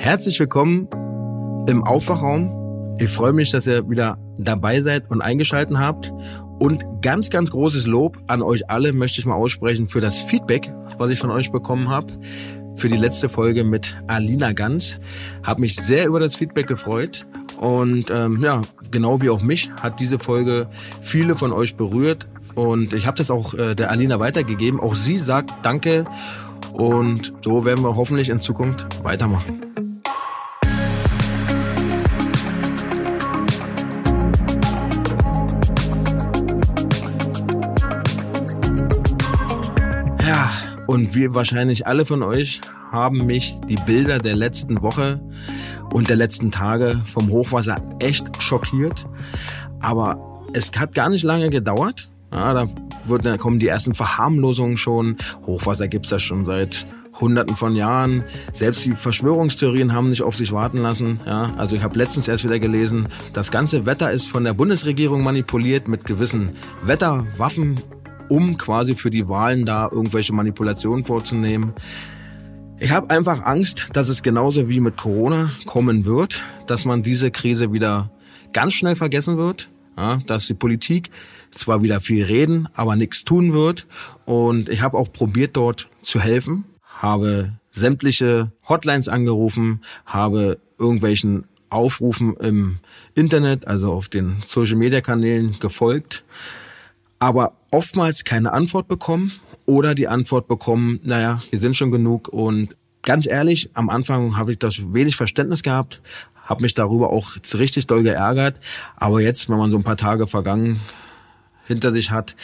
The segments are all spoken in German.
Herzlich willkommen im Aufwachraum. Ich freue mich, dass ihr wieder dabei seid und eingeschalten habt. Und ganz, ganz großes Lob an euch alle möchte ich mal aussprechen für das Feedback, was ich von euch bekommen habe. Für die letzte Folge mit Alina Ganz. Hab mich sehr über das Feedback gefreut. Und ähm, ja, genau wie auch mich hat diese Folge viele von euch berührt. Und ich habe das auch äh, der Alina weitergegeben. Auch sie sagt Danke. Und so werden wir hoffentlich in Zukunft weitermachen. Und wie wahrscheinlich alle von euch haben mich die Bilder der letzten Woche und der letzten Tage vom Hochwasser echt schockiert. Aber es hat gar nicht lange gedauert. Ja, da, wird, da kommen die ersten Verharmlosungen schon. Hochwasser gibt's ja schon seit Hunderten von Jahren. Selbst die Verschwörungstheorien haben nicht auf sich warten lassen. Ja, also ich habe letztens erst wieder gelesen, das ganze Wetter ist von der Bundesregierung manipuliert mit gewissen Wetterwaffen um quasi für die Wahlen da irgendwelche Manipulationen vorzunehmen. Ich habe einfach Angst, dass es genauso wie mit Corona kommen wird, dass man diese Krise wieder ganz schnell vergessen wird, ja, dass die Politik zwar wieder viel reden, aber nichts tun wird. Und ich habe auch probiert, dort zu helfen, habe sämtliche Hotlines angerufen, habe irgendwelchen Aufrufen im Internet, also auf den Social-Media-Kanälen gefolgt aber oftmals keine Antwort bekommen oder die Antwort bekommen, naja, wir sind schon genug. Und ganz ehrlich, am Anfang habe ich das wenig Verständnis gehabt, habe mich darüber auch richtig doll geärgert, aber jetzt, wenn man so ein paar Tage vergangen hinter sich hat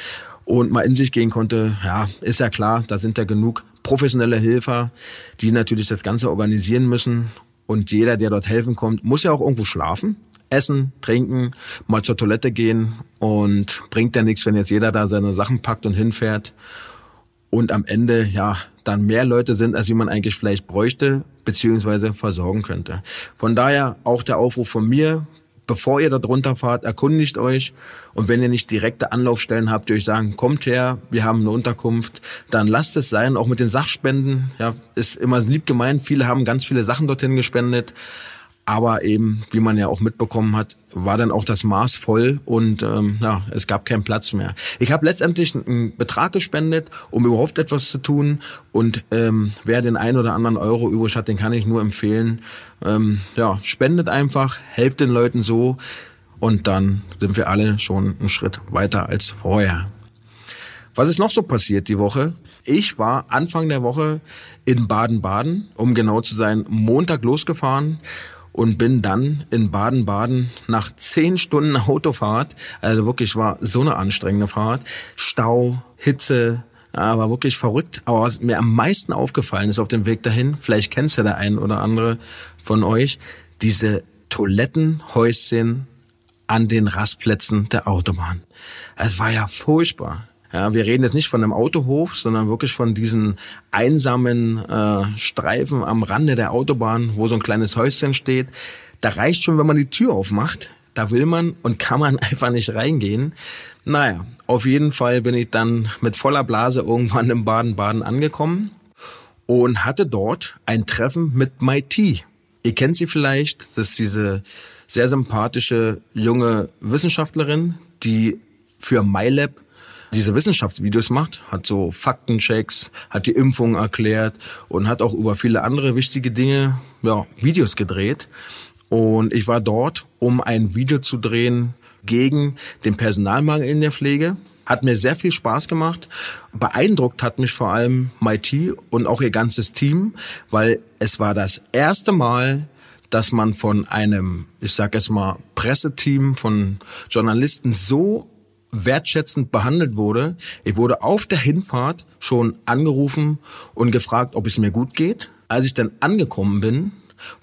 und mal in sich gehen konnte, ja, ist ja klar, da sind ja genug professionelle Helfer, die natürlich das Ganze organisieren müssen. Und jeder, der dort helfen kommt, muss ja auch irgendwo schlafen essen, trinken, mal zur Toilette gehen und bringt ja nichts, wenn jetzt jeder da seine Sachen packt und hinfährt. Und am Ende ja dann mehr Leute sind, als wie man eigentlich vielleicht bräuchte beziehungsweise versorgen könnte. Von daher auch der Aufruf von mir, bevor ihr da drunter fahrt, erkundigt euch. Und wenn ihr nicht direkte Anlaufstellen habt, die euch sagen, kommt her, wir haben eine Unterkunft, dann lasst es sein, auch mit den Sachspenden, ja, ist immer lieb gemeint, viele haben ganz viele Sachen dorthin gespendet, aber eben, wie man ja auch mitbekommen hat, war dann auch das Maß voll und ähm, ja, es gab keinen Platz mehr. Ich habe letztendlich einen Betrag gespendet, um überhaupt etwas zu tun. Und ähm, wer den ein oder anderen Euro übrig hat, den kann ich nur empfehlen. Ähm, ja, spendet einfach, helft den Leuten so und dann sind wir alle schon einen Schritt weiter als vorher. Was ist noch so passiert die Woche? Ich war Anfang der Woche in Baden-Baden, um genau zu sein, Montag losgefahren und bin dann in Baden-Baden nach zehn Stunden Autofahrt, also wirklich war so eine anstrengende Fahrt, Stau, Hitze, ja, war wirklich verrückt. Aber was mir am meisten aufgefallen ist auf dem Weg dahin, vielleicht kennst du der ein oder andere von euch, diese Toilettenhäuschen an den Rastplätzen der Autobahn. Es war ja furchtbar. Ja, wir reden jetzt nicht von einem Autohof, sondern wirklich von diesen einsamen äh, Streifen am Rande der Autobahn, wo so ein kleines Häuschen steht. Da reicht schon, wenn man die Tür aufmacht. Da will man und kann man einfach nicht reingehen. Naja, auf jeden Fall bin ich dann mit voller Blase irgendwann im Baden-Baden angekommen und hatte dort ein Treffen mit Maiti. Ihr kennt sie vielleicht, das ist diese sehr sympathische junge Wissenschaftlerin, die für MyLab diese Wissenschaftsvideos macht, hat so Faktenchecks, hat die Impfung erklärt und hat auch über viele andere wichtige Dinge ja, Videos gedreht. Und ich war dort, um ein Video zu drehen gegen den Personalmangel in der Pflege. Hat mir sehr viel Spaß gemacht. Beeindruckt hat mich vor allem MIT und auch ihr ganzes Team, weil es war das erste Mal, dass man von einem, ich sag jetzt mal, Presseteam von Journalisten so wertschätzend behandelt wurde. Ich wurde auf der Hinfahrt schon angerufen und gefragt, ob es mir gut geht. Als ich dann angekommen bin,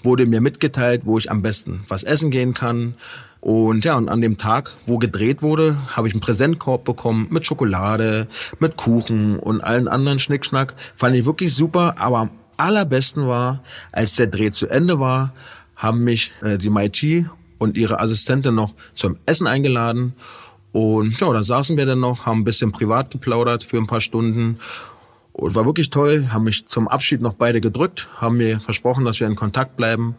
wurde mir mitgeteilt, wo ich am besten was essen gehen kann. Und ja, und an dem Tag, wo gedreht wurde, habe ich einen Präsentkorb bekommen mit Schokolade, mit Kuchen und allen anderen Schnickschnack. Fand ich wirklich super, aber am allerbesten war, als der Dreh zu Ende war, haben mich äh, die MIT und ihre Assistentin noch zum Essen eingeladen und ja, da saßen wir dann noch, haben ein bisschen privat geplaudert für ein paar Stunden. Und war wirklich toll, haben mich zum Abschied noch beide gedrückt, haben mir versprochen, dass wir in Kontakt bleiben.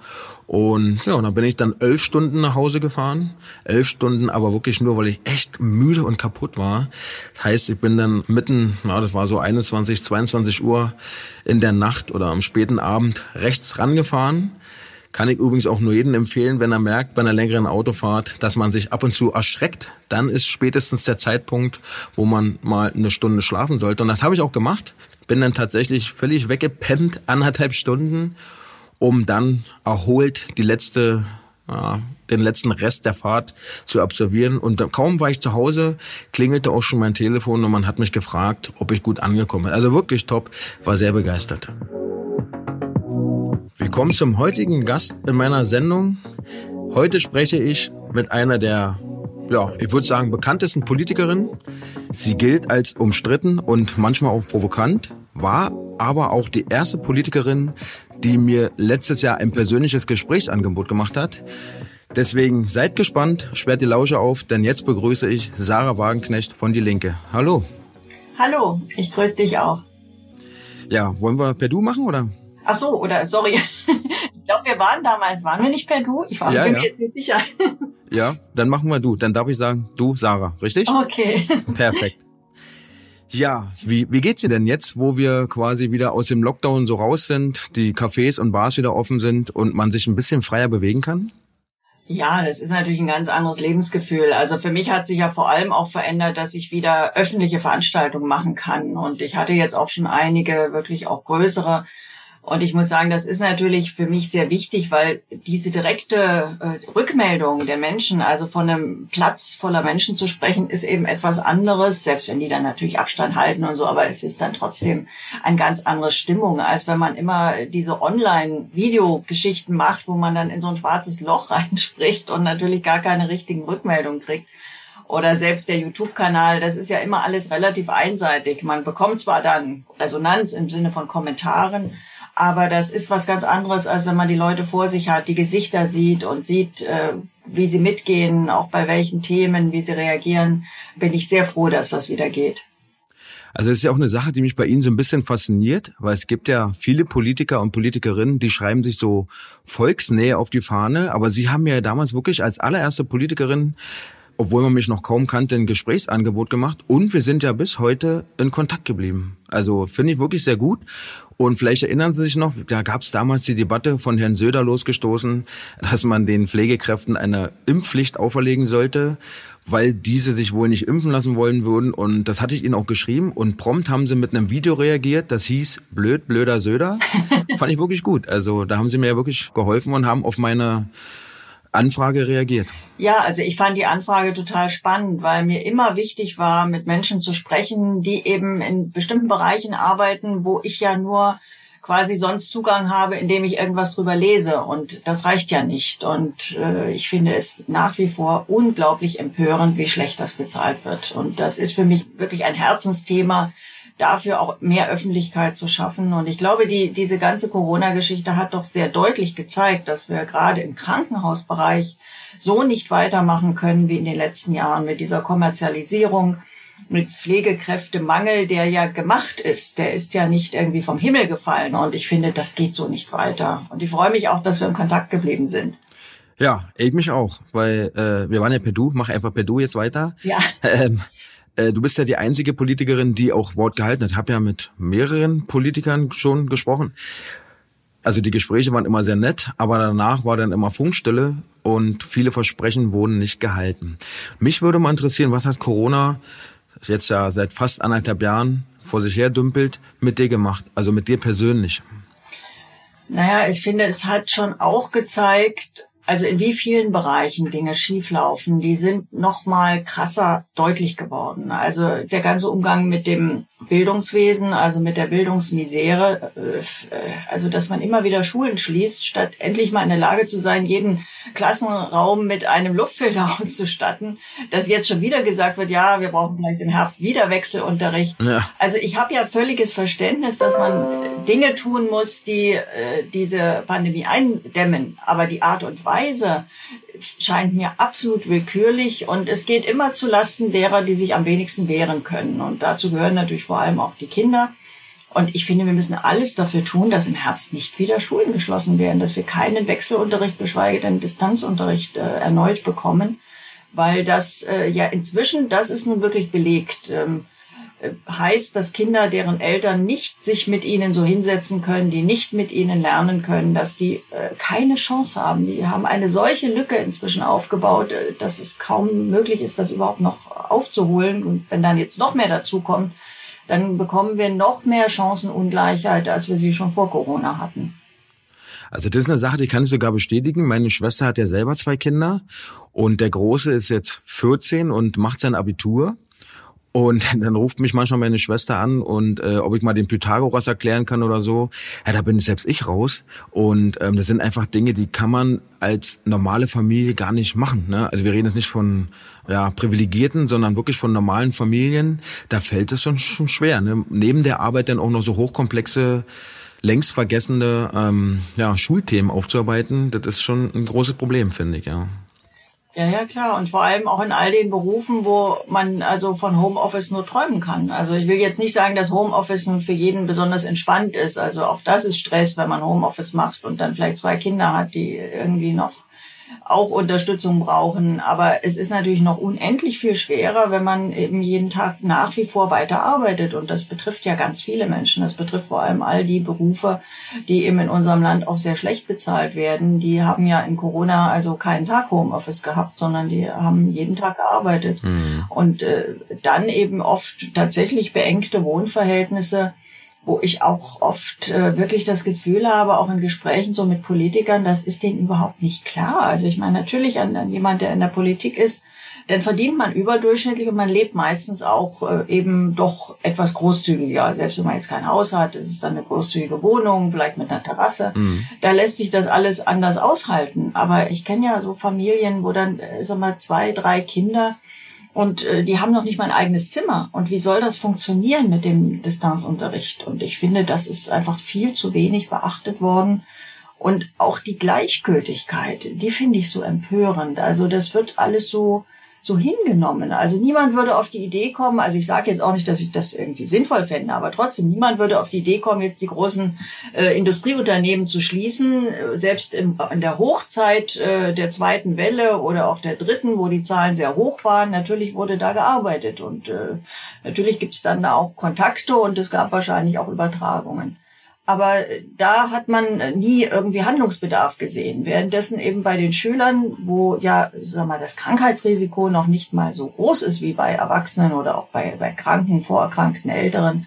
Und ja, und dann bin ich dann elf Stunden nach Hause gefahren. Elf Stunden, aber wirklich nur, weil ich echt müde und kaputt war. Das heißt, ich bin dann mitten, na, das war so 21, 22 Uhr in der Nacht oder am späten Abend rechts rangefahren kann ich übrigens auch nur jedem empfehlen, wenn er merkt bei einer längeren Autofahrt, dass man sich ab und zu erschreckt. Dann ist spätestens der Zeitpunkt, wo man mal eine Stunde schlafen sollte. Und das habe ich auch gemacht. Bin dann tatsächlich völlig weggepennt, anderthalb Stunden, um dann erholt die letzte ja, den letzten Rest der Fahrt zu absolvieren. Und kaum war ich zu Hause, klingelte auch schon mein Telefon und man hat mich gefragt, ob ich gut angekommen bin. Also wirklich top, war sehr begeistert. Willkommen zum heutigen Gast in meiner Sendung. Heute spreche ich mit einer der, ja, ich würde sagen, bekanntesten Politikerinnen. Sie gilt als umstritten und manchmal auch provokant, war aber auch die erste Politikerin, die mir letztes Jahr ein persönliches Gesprächsangebot gemacht hat. Deswegen seid gespannt, sperrt die Lausche auf, denn jetzt begrüße ich Sarah Wagenknecht von Die Linke. Hallo. Hallo, ich grüße dich auch. Ja, wollen wir per Du machen oder? Ach so, oder sorry. Ich glaube, wir waren damals, waren wir nicht per Du? Ich war ja, mir ja. jetzt nicht sicher. Ja, dann machen wir Du. Dann darf ich sagen, du, Sarah, richtig? Okay. Perfekt. Ja, wie, wie geht's dir denn jetzt, wo wir quasi wieder aus dem Lockdown so raus sind, die Cafés und Bars wieder offen sind und man sich ein bisschen freier bewegen kann? Ja, das ist natürlich ein ganz anderes Lebensgefühl. Also für mich hat sich ja vor allem auch verändert, dass ich wieder öffentliche Veranstaltungen machen kann. Und ich hatte jetzt auch schon einige wirklich auch größere und ich muss sagen, das ist natürlich für mich sehr wichtig, weil diese direkte äh, Rückmeldung der Menschen, also von einem Platz voller Menschen zu sprechen, ist eben etwas anderes, selbst wenn die dann natürlich Abstand halten und so, aber es ist dann trotzdem eine ganz andere Stimmung, als wenn man immer diese Online-Videogeschichten macht, wo man dann in so ein schwarzes Loch reinspricht und natürlich gar keine richtigen Rückmeldungen kriegt oder selbst der YouTube-Kanal, das ist ja immer alles relativ einseitig. Man bekommt zwar dann Resonanz im Sinne von Kommentaren, aber das ist was ganz anderes, als wenn man die Leute vor sich hat, die Gesichter sieht und sieht, äh, wie sie mitgehen, auch bei welchen Themen, wie sie reagieren. Bin ich sehr froh, dass das wieder geht. Also das ist ja auch eine Sache, die mich bei Ihnen so ein bisschen fasziniert, weil es gibt ja viele Politiker und Politikerinnen, die schreiben sich so Volksnähe auf die Fahne, aber Sie haben ja damals wirklich als allererste Politikerin obwohl man mich noch kaum kannte, ein Gesprächsangebot gemacht und wir sind ja bis heute in Kontakt geblieben. Also finde ich wirklich sehr gut. Und vielleicht erinnern Sie sich noch, da gab es damals die Debatte von Herrn Söder losgestoßen, dass man den Pflegekräften eine Impfpflicht auferlegen sollte, weil diese sich wohl nicht impfen lassen wollen würden. Und das hatte ich Ihnen auch geschrieben. Und prompt haben Sie mit einem Video reagiert, das hieß Blöd, blöder Söder. Fand ich wirklich gut. Also da haben Sie mir ja wirklich geholfen und haben auf meine Anfrage reagiert? Ja, also ich fand die Anfrage total spannend, weil mir immer wichtig war, mit Menschen zu sprechen, die eben in bestimmten Bereichen arbeiten, wo ich ja nur quasi sonst Zugang habe, indem ich irgendwas drüber lese. Und das reicht ja nicht. Und äh, ich finde es nach wie vor unglaublich empörend, wie schlecht das bezahlt wird. Und das ist für mich wirklich ein Herzensthema, dafür auch mehr Öffentlichkeit zu schaffen. Und ich glaube, die, diese ganze Corona-Geschichte hat doch sehr deutlich gezeigt, dass wir gerade im Krankenhausbereich so nicht weitermachen können wie in den letzten Jahren mit dieser Kommerzialisierung, mit Pflegekräftemangel, der ja gemacht ist. Der ist ja nicht irgendwie vom Himmel gefallen. Und ich finde, das geht so nicht weiter. Und ich freue mich auch, dass wir in Kontakt geblieben sind. Ja, ich mich auch, weil äh, wir waren ja per Du, mach einfach per Du jetzt weiter. Ja. Ähm, äh, du bist ja die einzige Politikerin, die auch Wort gehalten hat. Ich habe ja mit mehreren Politikern schon gesprochen. Also die Gespräche waren immer sehr nett, aber danach war dann immer Funkstille und viele Versprechen wurden nicht gehalten. Mich würde mal interessieren, was hat Corona jetzt ja seit fast anderthalb Jahren vor sich her dümpelt, mit dir gemacht? Also mit dir persönlich? Naja, ich finde, es hat schon auch gezeigt, also in wie vielen Bereichen Dinge schieflaufen, die sind noch mal krasser deutlich geworden. Also der ganze Umgang mit dem Bildungswesen, also mit der Bildungsmisere, äh, also dass man immer wieder Schulen schließt, statt endlich mal in der Lage zu sein, jeden Klassenraum mit einem Luftfilter auszustatten, dass jetzt schon wieder gesagt wird, ja, wir brauchen vielleicht im Herbst wieder Wechselunterricht. Ja. Also ich habe ja völliges Verständnis, dass man Dinge tun muss, die äh, diese Pandemie eindämmen, aber die Art und Weise scheint mir absolut willkürlich und es geht immer zu Lasten derer, die sich am wenigsten wehren können. Und dazu gehören natürlich vor allem auch die Kinder. Und ich finde, wir müssen alles dafür tun, dass im Herbst nicht wieder Schulen geschlossen werden, dass wir keinen Wechselunterricht, geschweige denn Distanzunterricht äh, erneut bekommen, weil das äh, ja inzwischen, das ist nun wirklich belegt, ähm, äh, heißt, dass Kinder, deren Eltern nicht sich mit ihnen so hinsetzen können, die nicht mit ihnen lernen können, dass die äh, keine Chance haben. Die haben eine solche Lücke inzwischen aufgebaut, äh, dass es kaum möglich ist, das überhaupt noch aufzuholen. Und wenn dann jetzt noch mehr dazu kommt, dann bekommen wir noch mehr Chancenungleichheit, als wir sie schon vor Corona hatten. Also das ist eine Sache, die kann ich sogar bestätigen. Meine Schwester hat ja selber zwei Kinder und der Große ist jetzt 14 und macht sein Abitur. Und dann ruft mich manchmal meine Schwester an und äh, ob ich mal den Pythagoras erklären kann oder so. Ja, da bin selbst ich raus. Und ähm, das sind einfach Dinge, die kann man als normale Familie gar nicht machen. Ne? Also wir reden jetzt nicht von ja, Privilegierten, sondern wirklich von normalen Familien. Da fällt es schon, schon schwer. Ne? Neben der Arbeit dann auch noch so hochkomplexe längst vergessene ähm, ja, Schulthemen aufzuarbeiten, das ist schon ein großes Problem, finde ich, ja. Ja, ja, klar. Und vor allem auch in all den Berufen, wo man also von Homeoffice nur träumen kann. Also ich will jetzt nicht sagen, dass Homeoffice nun für jeden besonders entspannt ist. Also auch das ist Stress, wenn man Homeoffice macht und dann vielleicht zwei Kinder hat, die irgendwie noch auch Unterstützung brauchen. Aber es ist natürlich noch unendlich viel schwerer, wenn man eben jeden Tag nach wie vor weiter arbeitet. Und das betrifft ja ganz viele Menschen. Das betrifft vor allem all die Berufe, die eben in unserem Land auch sehr schlecht bezahlt werden. Die haben ja in Corona also keinen Tag Homeoffice gehabt, sondern die haben jeden Tag gearbeitet. Mhm. Und äh, dann eben oft tatsächlich beengte Wohnverhältnisse wo ich auch oft äh, wirklich das Gefühl habe, auch in Gesprächen so mit Politikern, das ist denen überhaupt nicht klar. Also ich meine, natürlich an, an jemand, der in der Politik ist, dann verdient man überdurchschnittlich und man lebt meistens auch äh, eben doch etwas großzügiger. Selbst wenn man jetzt kein Haus hat, ist es dann eine großzügige Wohnung, vielleicht mit einer Terrasse. Mhm. Da lässt sich das alles anders aushalten. Aber ich kenne ja so Familien, wo dann, äh, sag mal, zwei, drei Kinder und äh, die haben noch nicht mal ein eigenes Zimmer. Und wie soll das funktionieren mit dem Distanzunterricht? Und ich finde, das ist einfach viel zu wenig beachtet worden. Und auch die Gleichgültigkeit, die finde ich so empörend. Also das wird alles so so hingenommen. Also niemand würde auf die Idee kommen, also ich sage jetzt auch nicht, dass ich das irgendwie sinnvoll fände, aber trotzdem, niemand würde auf die Idee kommen, jetzt die großen äh, Industrieunternehmen zu schließen. Selbst im, in der Hochzeit äh, der zweiten Welle oder auch der dritten, wo die Zahlen sehr hoch waren, natürlich wurde da gearbeitet. Und äh, natürlich gibt es dann da auch Kontakte und es gab wahrscheinlich auch Übertragungen. Aber da hat man nie irgendwie Handlungsbedarf gesehen. Währenddessen eben bei den Schülern, wo ja, sag mal, das Krankheitsrisiko noch nicht mal so groß ist wie bei Erwachsenen oder auch bei, bei kranken, vorerkrankten Älteren,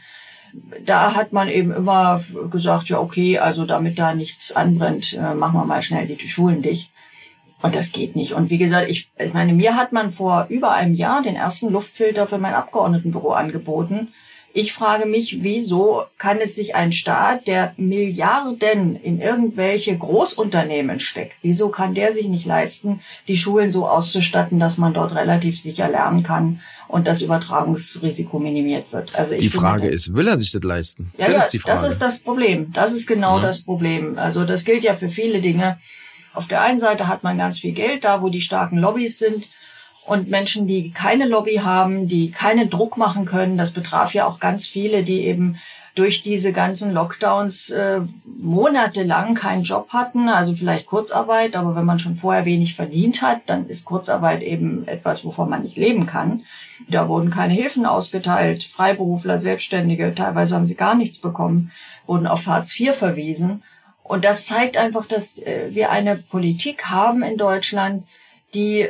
da hat man eben immer gesagt, ja, okay, also damit da nichts anbrennt, äh, machen wir mal schnell die Schulen dicht. Und das geht nicht. Und wie gesagt, ich, ich meine, mir hat man vor über einem Jahr den ersten Luftfilter für mein Abgeordnetenbüro angeboten. Ich frage mich, wieso kann es sich ein Staat, der Milliarden in irgendwelche Großunternehmen steckt, wieso kann der sich nicht leisten, die Schulen so auszustatten, dass man dort relativ sicher lernen kann und das Übertragungsrisiko minimiert wird? Also ich die Frage ist, will er sich das leisten? Ja, das ja, ist die Frage. Das ist das Problem. Das ist genau ja. das Problem. Also das gilt ja für viele Dinge. Auf der einen Seite hat man ganz viel Geld da, wo die starken Lobbys sind und Menschen, die keine Lobby haben, die keinen Druck machen können. Das betraf ja auch ganz viele, die eben durch diese ganzen Lockdowns äh, monatelang keinen Job hatten, also vielleicht Kurzarbeit, aber wenn man schon vorher wenig verdient hat, dann ist Kurzarbeit eben etwas, wovon man nicht leben kann. Da wurden keine Hilfen ausgeteilt, Freiberufler, Selbstständige, teilweise haben sie gar nichts bekommen, wurden auf Hartz IV verwiesen. Und das zeigt einfach, dass äh, wir eine Politik haben in Deutschland, die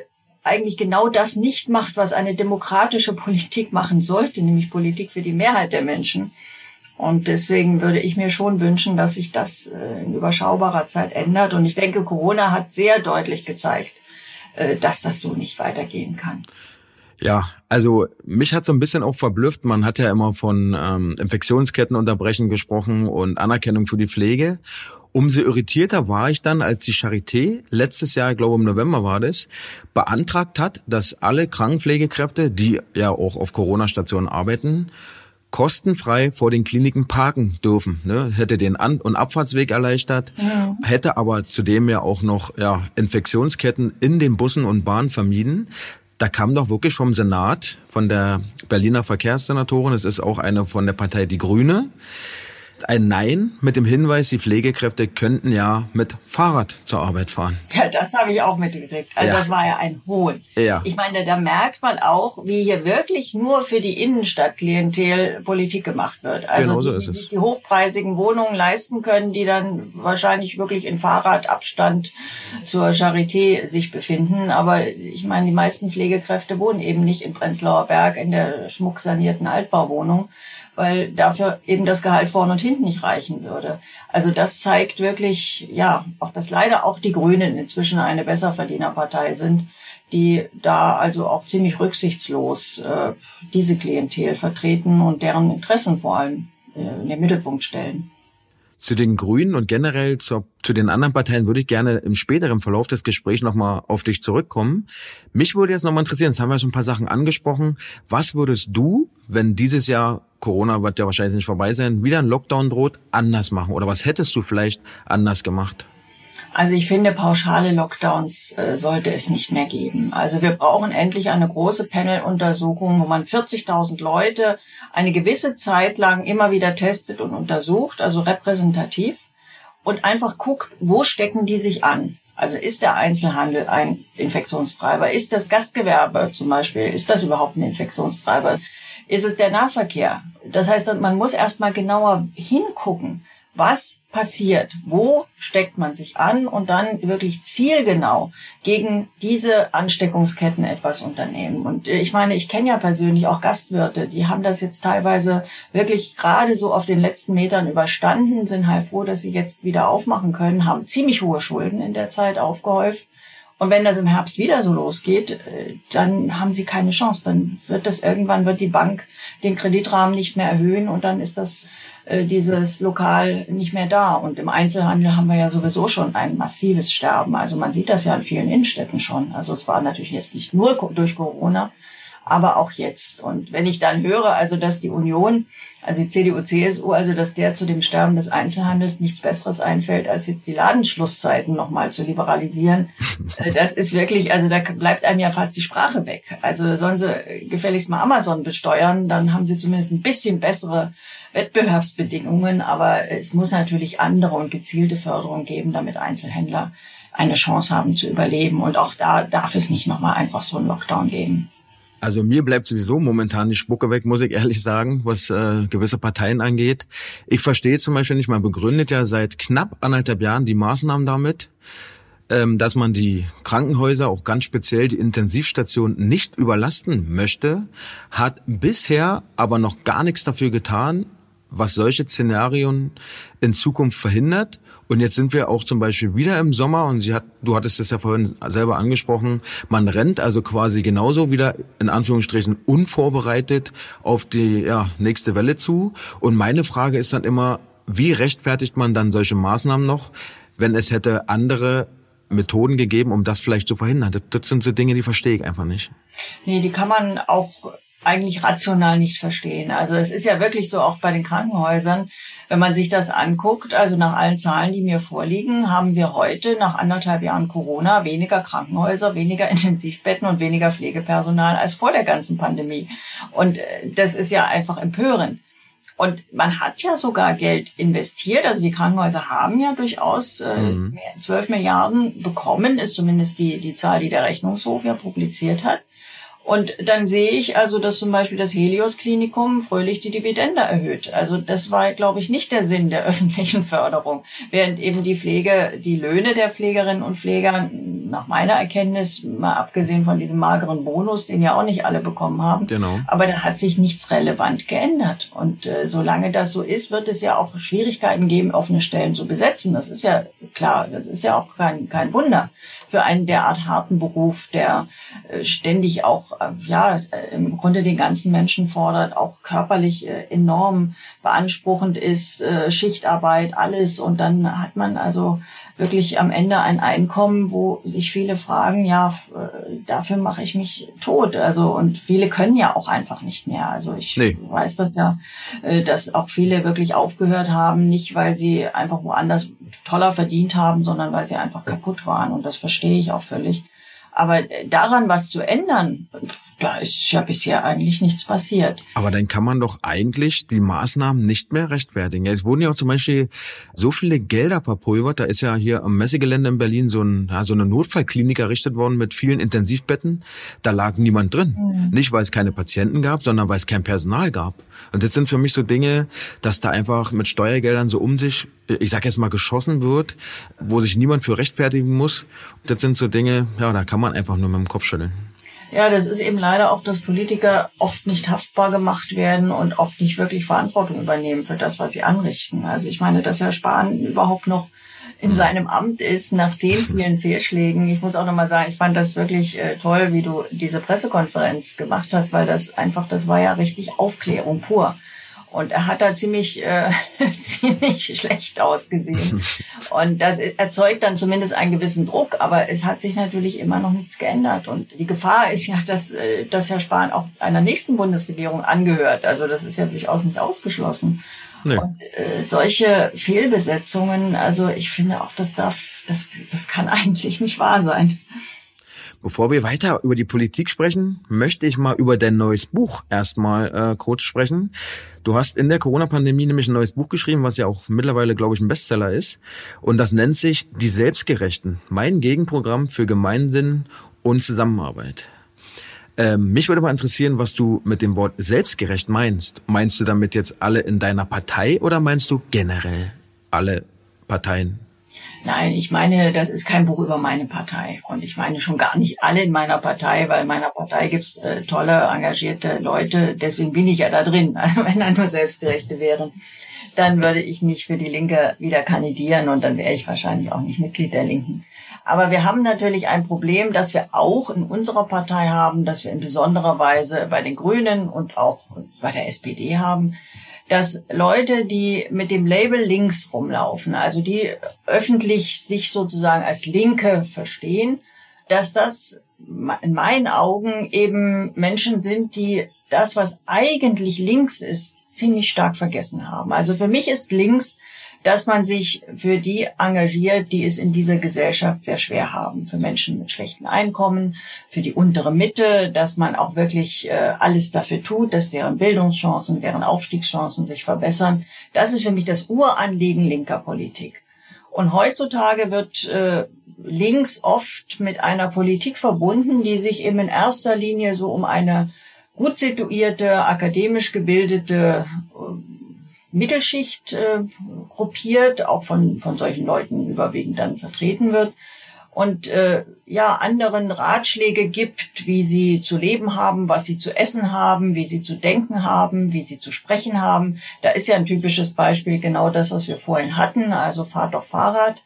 eigentlich genau das nicht macht, was eine demokratische Politik machen sollte, nämlich Politik für die Mehrheit der Menschen. Und deswegen würde ich mir schon wünschen, dass sich das äh, in überschaubarer Zeit ändert. Und ich denke, Corona hat sehr deutlich gezeigt, äh, dass das so nicht weitergehen kann. Ja, also mich hat so ein bisschen auch verblüfft. Man hat ja immer von ähm, Infektionsketten unterbrechen gesprochen und Anerkennung für die Pflege. Umso irritierter war ich dann, als die Charité letztes Jahr, ich glaube im November war das, beantragt hat, dass alle Krankenpflegekräfte, die ja auch auf Corona-Stationen arbeiten, kostenfrei vor den Kliniken parken dürfen. Ne? Hätte den An- und Abfahrtsweg erleichtert, ja. hätte aber zudem ja auch noch ja, Infektionsketten in den Bussen und Bahnen vermieden. Da kam doch wirklich vom Senat, von der Berliner Verkehrssenatorin, es ist auch eine von der Partei Die Grüne, Ein Nein mit dem Hinweis, die Pflegekräfte könnten ja mit Fahrrad zur Arbeit fahren. Ja, das habe ich auch mitgekriegt. Also ja. das war ja ein Hohn. Ja. Ich meine, da merkt man auch, wie hier wirklich nur für die Innenstadtklientel Politik gemacht wird. Also genau so die, ist es. die hochpreisigen Wohnungen leisten können, die dann wahrscheinlich wirklich in Fahrradabstand zur Charité sich befinden. Aber ich meine, die meisten Pflegekräfte wohnen eben nicht in Prenzlauer Berg in der schmucksanierten Altbauwohnung weil dafür eben das Gehalt vorne und hinten nicht reichen würde. Also das zeigt wirklich, ja, auch dass leider auch die Grünen inzwischen eine Besserverdienerpartei sind, die da also auch ziemlich rücksichtslos äh, diese Klientel vertreten und deren Interessen vor allem äh, in den Mittelpunkt stellen. Zu den Grünen und generell zu, zu den anderen Parteien würde ich gerne im späteren Verlauf des Gesprächs nochmal auf dich zurückkommen. Mich würde jetzt nochmal interessieren, jetzt haben wir schon ein paar Sachen angesprochen. Was würdest du, wenn dieses Jahr, Corona wird ja wahrscheinlich nicht vorbei sein, wieder ein Lockdown droht, anders machen? Oder was hättest du vielleicht anders gemacht? Also ich finde, pauschale Lockdowns äh, sollte es nicht mehr geben. Also wir brauchen endlich eine große Panel-Untersuchung, wo man 40.000 Leute eine gewisse Zeit lang immer wieder testet und untersucht, also repräsentativ, und einfach guckt, wo stecken die sich an. Also ist der Einzelhandel ein Infektionstreiber? Ist das Gastgewerbe zum Beispiel, ist das überhaupt ein Infektionstreiber? Ist es der Nahverkehr? Das heißt, man muss erstmal genauer hingucken was passiert, wo steckt man sich an und dann wirklich zielgenau gegen diese Ansteckungsketten etwas unternehmen. Und äh, ich meine, ich kenne ja persönlich auch Gastwirte, die haben das jetzt teilweise wirklich gerade so auf den letzten Metern überstanden, sind halt froh, dass sie jetzt wieder aufmachen können, haben ziemlich hohe Schulden in der Zeit aufgehäuft. Und wenn das im Herbst wieder so losgeht, äh, dann haben sie keine Chance. Dann wird das irgendwann, wird die Bank den Kreditrahmen nicht mehr erhöhen und dann ist das äh, dieses Lokal nicht mehr da. Und im Einzelhandel haben wir ja sowieso schon ein massives Sterben. Also man sieht das ja in vielen Innenstädten schon. Also es war natürlich jetzt nicht nur durch Corona, aber auch jetzt. Und wenn ich dann höre, also dass die Union, also die CDU, CSU, also dass der zu dem Sterben des Einzelhandels nichts Besseres einfällt, als jetzt die Ladenschlusszeiten nochmal zu liberalisieren, äh, das ist wirklich, also da bleibt einem ja fast die Sprache weg. Also sollen sie gefälligst mal Amazon besteuern, dann haben sie zumindest ein bisschen bessere Wettbewerbsbedingungen, aber es muss natürlich andere und gezielte Förderung geben, damit Einzelhändler eine Chance haben zu überleben. Und auch da darf es nicht nochmal einfach so einen Lockdown geben. Also mir bleibt sowieso momentan die Spucke weg, muss ich ehrlich sagen, was äh, gewisse Parteien angeht. Ich verstehe zum Beispiel nicht, man begründet ja seit knapp anderthalb Jahren die Maßnahmen damit, ähm, dass man die Krankenhäuser, auch ganz speziell die Intensivstationen, nicht überlasten möchte, hat bisher aber noch gar nichts dafür getan, was solche Szenarien in Zukunft verhindert. Und jetzt sind wir auch zum Beispiel wieder im Sommer und sie hat, du hattest es ja vorhin selber angesprochen, man rennt also quasi genauso wieder in Anführungsstrichen unvorbereitet auf die ja, nächste Welle zu. Und meine Frage ist dann immer, wie rechtfertigt man dann solche Maßnahmen noch, wenn es hätte andere Methoden gegeben, um das vielleicht zu verhindern? Das, das sind so Dinge, die verstehe ich einfach nicht. Nee, die kann man auch eigentlich rational nicht verstehen. Also es ist ja wirklich so auch bei den Krankenhäusern, wenn man sich das anguckt, also nach allen Zahlen, die mir vorliegen, haben wir heute nach anderthalb Jahren Corona weniger Krankenhäuser, weniger Intensivbetten und weniger Pflegepersonal als vor der ganzen Pandemie. Und äh, das ist ja einfach empörend. Und man hat ja sogar Geld investiert. Also die Krankenhäuser haben ja durchaus äh, mhm. 12 Milliarden bekommen, ist zumindest die, die Zahl, die der Rechnungshof ja publiziert hat. Und dann sehe ich also, dass zum Beispiel das Helios-Klinikum fröhlich die Dividende erhöht. Also das war, glaube ich, nicht der Sinn der öffentlichen Förderung. Während eben die Pflege, die Löhne der Pflegerinnen und Pfleger, nach meiner Erkenntnis, mal abgesehen von diesem mageren Bonus, den ja auch nicht alle bekommen haben, genau. aber da hat sich nichts relevant geändert. Und äh, solange das so ist, wird es ja auch Schwierigkeiten geben, offene Stellen zu besetzen. Das ist ja klar, das ist ja auch kein, kein Wunder für einen derart harten Beruf, der äh, ständig auch, äh, ja, äh, im Grunde den ganzen Menschen fordert, auch körperlich enorm beanspruchend ist, Schichtarbeit, alles. Und dann hat man also wirklich am Ende ein Einkommen, wo sich viele fragen, ja, dafür mache ich mich tot. Also und viele können ja auch einfach nicht mehr. Also ich nee. weiß das ja, dass auch viele wirklich aufgehört haben, nicht weil sie einfach woanders toller verdient haben, sondern weil sie einfach kaputt waren. Und das verstehe ich auch völlig. Aber daran was zu ändern, da ist ja bisher eigentlich nichts passiert. Aber dann kann man doch eigentlich die Maßnahmen nicht mehr rechtfertigen. Es wurden ja auch zum Beispiel so viele Gelder verpulvert. Da ist ja hier am Messegelände in Berlin so, ein, ja, so eine Notfallklinik errichtet worden mit vielen Intensivbetten. Da lag niemand drin. Mhm. Nicht, weil es keine Patienten gab, sondern weil es kein Personal gab. Und das sind für mich so Dinge, dass da einfach mit Steuergeldern so um sich, ich sag jetzt mal, geschossen wird, wo sich niemand für rechtfertigen muss. Das sind so Dinge, ja, da kann man einfach nur mit dem Kopf schütteln. Ja, das ist eben leider auch, dass Politiker oft nicht haftbar gemacht werden und auch nicht wirklich Verantwortung übernehmen für das, was sie anrichten. Also ich meine, dass Herr Spahn überhaupt noch in seinem Amt ist, nach den vielen Fehlschlägen. Ich muss auch nochmal sagen, ich fand das wirklich äh, toll, wie du diese Pressekonferenz gemacht hast, weil das einfach, das war ja richtig Aufklärung pur. Und er hat da ziemlich, äh, ziemlich schlecht ausgesehen. Und das erzeugt dann zumindest einen gewissen Druck, aber es hat sich natürlich immer noch nichts geändert. Und die Gefahr ist ja, dass, äh, dass Herr Spahn auch einer nächsten Bundesregierung angehört. Also das ist ja durchaus nicht ausgeschlossen. Nee. Und äh, solche Fehlbesetzungen, also ich finde auch, das darf, das, das kann eigentlich nicht wahr sein. Bevor wir weiter über die Politik sprechen, möchte ich mal über dein neues Buch erstmal äh, kurz sprechen. Du hast in der Corona-Pandemie nämlich ein neues Buch geschrieben, was ja auch mittlerweile, glaube ich, ein Bestseller ist. Und das nennt sich Die Selbstgerechten. Mein Gegenprogramm für Gemeinsinn und Zusammenarbeit. Ähm, mich würde mal interessieren, was du mit dem Wort selbstgerecht meinst. Meinst du damit jetzt alle in deiner Partei oder meinst du generell alle Parteien? Nein, ich meine, das ist kein Buch über meine Partei. Und ich meine schon gar nicht alle in meiner Partei, weil in meiner Partei gibt's äh, tolle, engagierte Leute. Deswegen bin ich ja da drin. Also wenn da nur Selbstgerechte wären, dann würde ich nicht für die Linke wieder kandidieren und dann wäre ich wahrscheinlich auch nicht Mitglied der Linken. Aber wir haben natürlich ein Problem, das wir auch in unserer Partei haben, das wir in besonderer Weise bei den Grünen und auch bei der SPD haben, dass Leute, die mit dem Label links rumlaufen, also die öffentlich sich sozusagen als Linke verstehen, dass das in meinen Augen eben Menschen sind, die das, was eigentlich links ist, ziemlich stark vergessen haben. Also für mich ist links dass man sich für die engagiert, die es in dieser Gesellschaft sehr schwer haben. Für Menschen mit schlechten Einkommen, für die untere Mitte, dass man auch wirklich äh, alles dafür tut, dass deren Bildungschancen, deren Aufstiegschancen sich verbessern. Das ist für mich das Uranliegen linker Politik. Und heutzutage wird äh, links oft mit einer Politik verbunden, die sich eben in erster Linie so um eine gut situierte, akademisch gebildete Mittelschicht äh, gruppiert, auch von, von solchen Leuten überwiegend dann vertreten wird und äh, ja anderen Ratschläge gibt, wie sie zu leben haben, was sie zu essen haben, wie sie zu denken haben, wie sie zu sprechen haben. Da ist ja ein typisches Beispiel genau das, was wir vorhin hatten, also fahrt doch Fahrrad.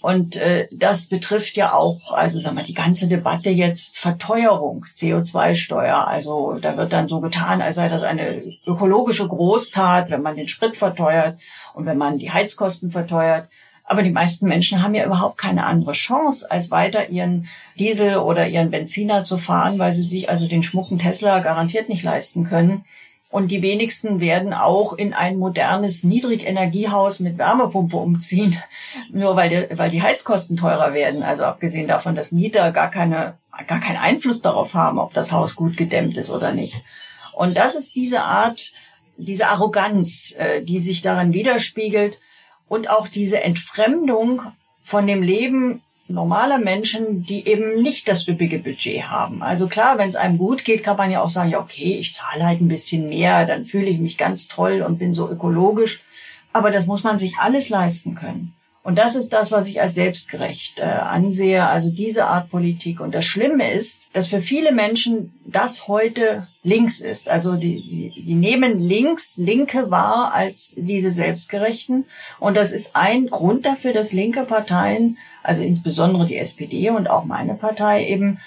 Und äh, das betrifft ja auch, also sagen wir, die ganze Debatte jetzt Verteuerung, CO2-Steuer. Also da wird dann so getan, als sei das eine ökologische Großtat, wenn man den Sprit verteuert und wenn man die Heizkosten verteuert. Aber die meisten Menschen haben ja überhaupt keine andere Chance, als weiter ihren Diesel oder ihren Benziner zu fahren, weil sie sich also den schmucken Tesla garantiert nicht leisten können. Und die wenigsten werden auch in ein modernes Niedrigenergiehaus mit Wärmepumpe umziehen, nur weil die, weil die Heizkosten teurer werden. Also abgesehen davon, dass Mieter gar keine, gar keinen Einfluss darauf haben, ob das Haus gut gedämmt ist oder nicht. Und das ist diese Art, diese Arroganz, äh, die sich darin widerspiegelt und auch diese Entfremdung von dem Leben normale Menschen, die eben nicht das üppige Budget haben. Also klar, wenn es einem gut geht, kann man ja auch sagen, ja, okay, ich zahle halt ein bisschen mehr, dann fühle ich mich ganz toll und bin so ökologisch. Aber das muss man sich alles leisten können. Und das ist das, was ich als selbstgerecht äh, ansehe, also diese Art Politik. Und das Schlimme ist, dass für viele Menschen das heute links ist. Also die, die, die nehmen links, Linke wahr als diese Selbstgerechten. Und das ist ein Grund dafür, dass linke Parteien also insbesondere die SPD und auch meine Partei eben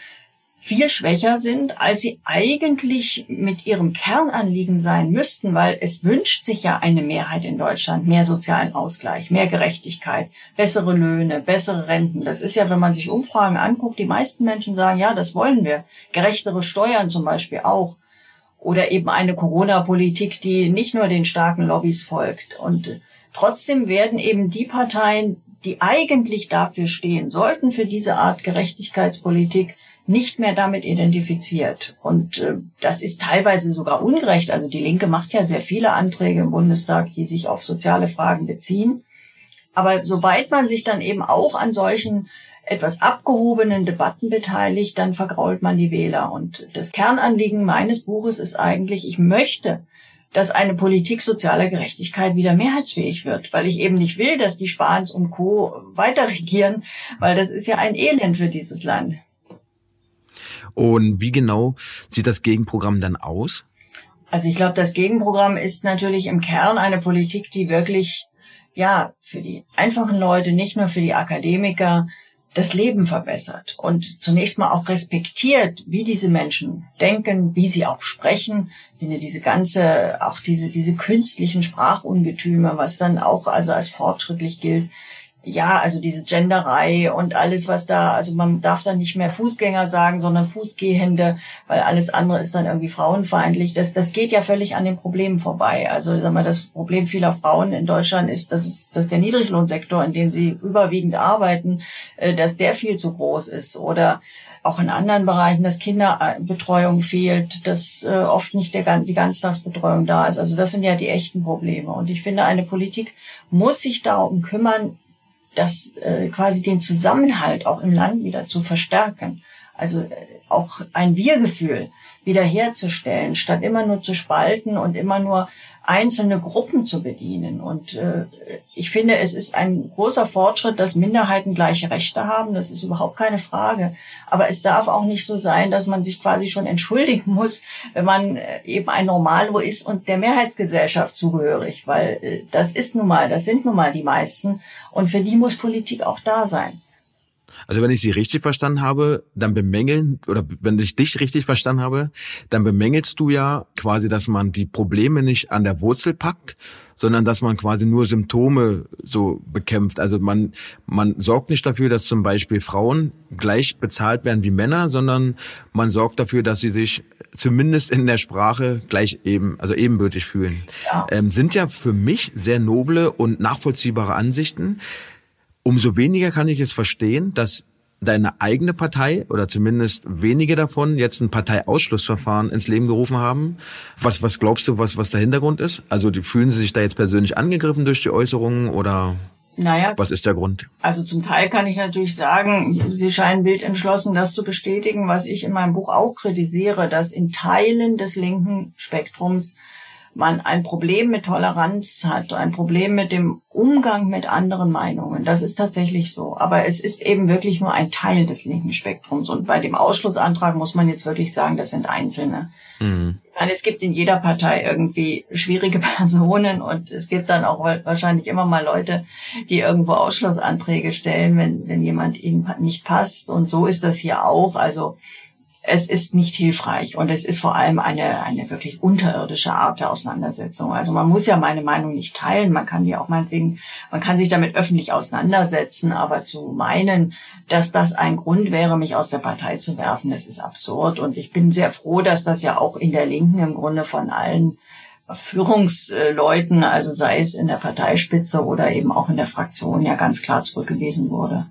viel schwächer sind, als sie eigentlich mit ihrem Kernanliegen sein müssten, weil es wünscht sich ja eine Mehrheit in Deutschland, mehr sozialen Ausgleich, mehr Gerechtigkeit, bessere Löhne, bessere Renten. Das ist ja, wenn man sich Umfragen anguckt, die meisten Menschen sagen, ja, das wollen wir. Gerechtere Steuern zum Beispiel auch. Oder eben eine Corona-Politik, die nicht nur den starken Lobbys folgt. Und trotzdem werden eben die Parteien, die eigentlich dafür stehen sollten, für diese Art Gerechtigkeitspolitik, nicht mehr damit identifiziert. Und äh, das ist teilweise sogar ungerecht. Also die Linke macht ja sehr viele Anträge im Bundestag, die sich auf soziale Fragen beziehen. Aber sobald man sich dann eben auch an solchen etwas abgehobenen Debatten beteiligt, dann vergrault man die Wähler. Und das Kernanliegen meines Buches ist eigentlich, ich möchte, dass eine Politik sozialer Gerechtigkeit wieder mehrheitsfähig wird, weil ich eben nicht will, dass die Spahns und Co. weiter regieren, weil das ist ja ein Elend für dieses Land. Und wie genau sieht das Gegenprogramm dann aus? Also ich glaube, das Gegenprogramm ist natürlich im Kern eine Politik, die wirklich, ja, für die einfachen Leute, nicht nur für die Akademiker, das Leben verbessert und zunächst mal auch respektiert, wie diese Menschen denken, wie sie auch sprechen. Ich finde diese ganze, auch diese, diese künstlichen Sprachungetüme, was dann auch also als fortschrittlich gilt, ja, also diese Genderei und alles, was da, also man darf dann nicht mehr Fußgänger sagen, sondern Fußgehende, weil alles andere ist dann irgendwie frauenfeindlich. Das, das geht ja völlig an den Problemen vorbei. Also sag mal, das Problem vieler Frauen in Deutschland ist, dass, es, dass der Niedriglohnsektor, in dem sie überwiegend arbeiten, äh, dass der viel zu groß ist. Oder auch in anderen Bereichen, dass Kinderbetreuung fehlt, dass äh, oft nicht der, die Ganztagsbetreuung da ist. Also das sind ja die echten Probleme. Und ich finde, eine Politik muss sich darum kümmern, das äh, quasi den Zusammenhalt auch im Land wieder zu verstärken. Also äh, auch ein Wir-Gefühl wiederherzustellen, statt immer nur zu spalten und immer nur einzelne Gruppen zu bedienen. Und äh, ich finde, es ist ein großer Fortschritt, dass Minderheiten gleiche Rechte haben. Das ist überhaupt keine Frage. Aber es darf auch nicht so sein, dass man sich quasi schon entschuldigen muss, wenn man äh, eben ein Normalo ist und der Mehrheitsgesellschaft zugehörig. Weil äh, das ist nun mal, das sind nun mal die meisten. Und für die muss Politik auch da sein. Also wenn ich Sie richtig verstanden habe, dann bemängeln, oder wenn ich dich richtig verstanden habe, dann bemängelst du ja quasi, dass man die Probleme nicht an der Wurzel packt, sondern dass man quasi nur Symptome so bekämpft. Also man, man sorgt nicht dafür, dass zum Beispiel Frauen gleich bezahlt werden wie Männer, sondern man sorgt dafür, dass sie sich zumindest in der Sprache gleich eben, also ebenbürtig fühlen. Ja. Ähm, sind ja für mich sehr noble und nachvollziehbare Ansichten. Umso weniger kann ich es verstehen, dass deine eigene Partei oder zumindest wenige davon jetzt ein Parteiausschlussverfahren ins Leben gerufen haben. Was, was glaubst du, was, was der Hintergrund ist? Also die, fühlen sie sich da jetzt persönlich angegriffen durch die Äußerungen oder naja, was ist der Grund? Also zum Teil kann ich natürlich sagen, sie scheinen wild entschlossen, das zu bestätigen, was ich in meinem Buch auch kritisiere, dass in Teilen des linken Spektrums man ein Problem mit Toleranz hat, ein Problem mit dem Umgang mit anderen Meinungen. Das ist tatsächlich so. Aber es ist eben wirklich nur ein Teil des linken Spektrums. Und bei dem Ausschlussantrag muss man jetzt wirklich sagen, das sind Einzelne. Mhm. Meine, es gibt in jeder Partei irgendwie schwierige Personen und es gibt dann auch wahrscheinlich immer mal Leute, die irgendwo Ausschlussanträge stellen, wenn, wenn jemand ihnen nicht passt. Und so ist das hier auch. Also es ist nicht hilfreich und es ist vor allem eine, eine wirklich unterirdische Art der Auseinandersetzung. Also man muss ja meine Meinung nicht teilen, man kann die auch meinetwegen, man kann sich damit öffentlich auseinandersetzen, aber zu meinen, dass das ein Grund wäre, mich aus der Partei zu werfen, das ist absurd und ich bin sehr froh, dass das ja auch in der Linken im Grunde von allen Führungsleuten, also sei es in der Parteispitze oder eben auch in der Fraktion, ja ganz klar zurückgewiesen wurde.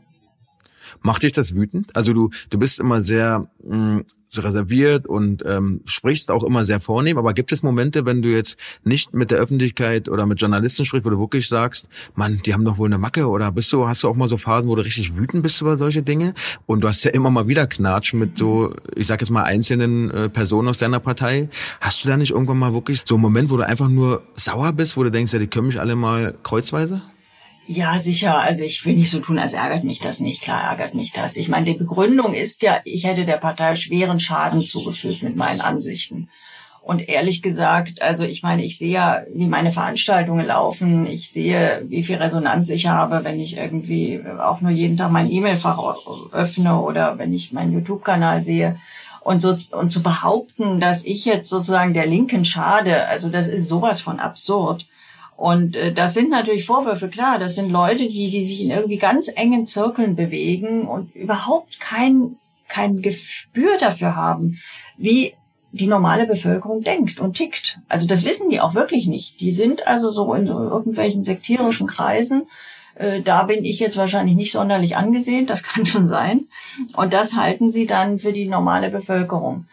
Macht dich das wütend? Also du, du bist immer sehr mh, mm, reserviert und ähm, sprichst auch immer sehr vornehm, aber gibt es Momente, wenn du jetzt nicht mit der Öffentlichkeit oder mit Journalisten sprichst, wo du wirklich sagst, Mann, die haben doch wohl eine Macke oder bist du, hast du auch mal so Phasen, wo du richtig wütend bist über solche Dinge? Und du hast ja immer mal wieder Knatsch mit so, ich sag jetzt mal, einzelnen äh, Personen aus deiner Partei. Hast du da nicht irgendwann mal wirklich so einen Moment, wo du einfach nur sauer bist, wo du denkst, ja, die können mich alle mal kreuzweise? Ja, sicher. Also ich will nicht so tun, als ärgert mich das nicht. Klar ärgert mich das. Ich meine, die Begründung ist ja, ich hätte der Partei schweren Schaden zugefügt mit meinen Ansichten. Und ehrlich gesagt, also ich meine, ich sehe ja, wie meine Veranstaltungen laufen. Ich sehe, wie viel Resonanz ich habe, wenn ich irgendwie auch nur jeden Tag mein E-Mail-Fach öffne oder wenn ich meinen YouTube-Kanal sehe. Und so, und zu behaupten, dass ich jetzt sozusagen der Linken schade, also das ist sowas von absurd. Und äh, das sind natürlich Vorwürfe, klar, das sind Leute, die, die sich in irgendwie ganz engen Zirkeln bewegen und überhaupt kein, kein Gespür dafür haben, wie die normale Bevölkerung denkt und tickt. Also das wissen die auch wirklich nicht. Die sind also so in irgendwelchen sektierischen Kreisen Äh, da bin ich jetzt wahrscheinlich nicht sonderlich angesehen, das kann schon sein. Und das halten sie dann für die normale Bevölkerung.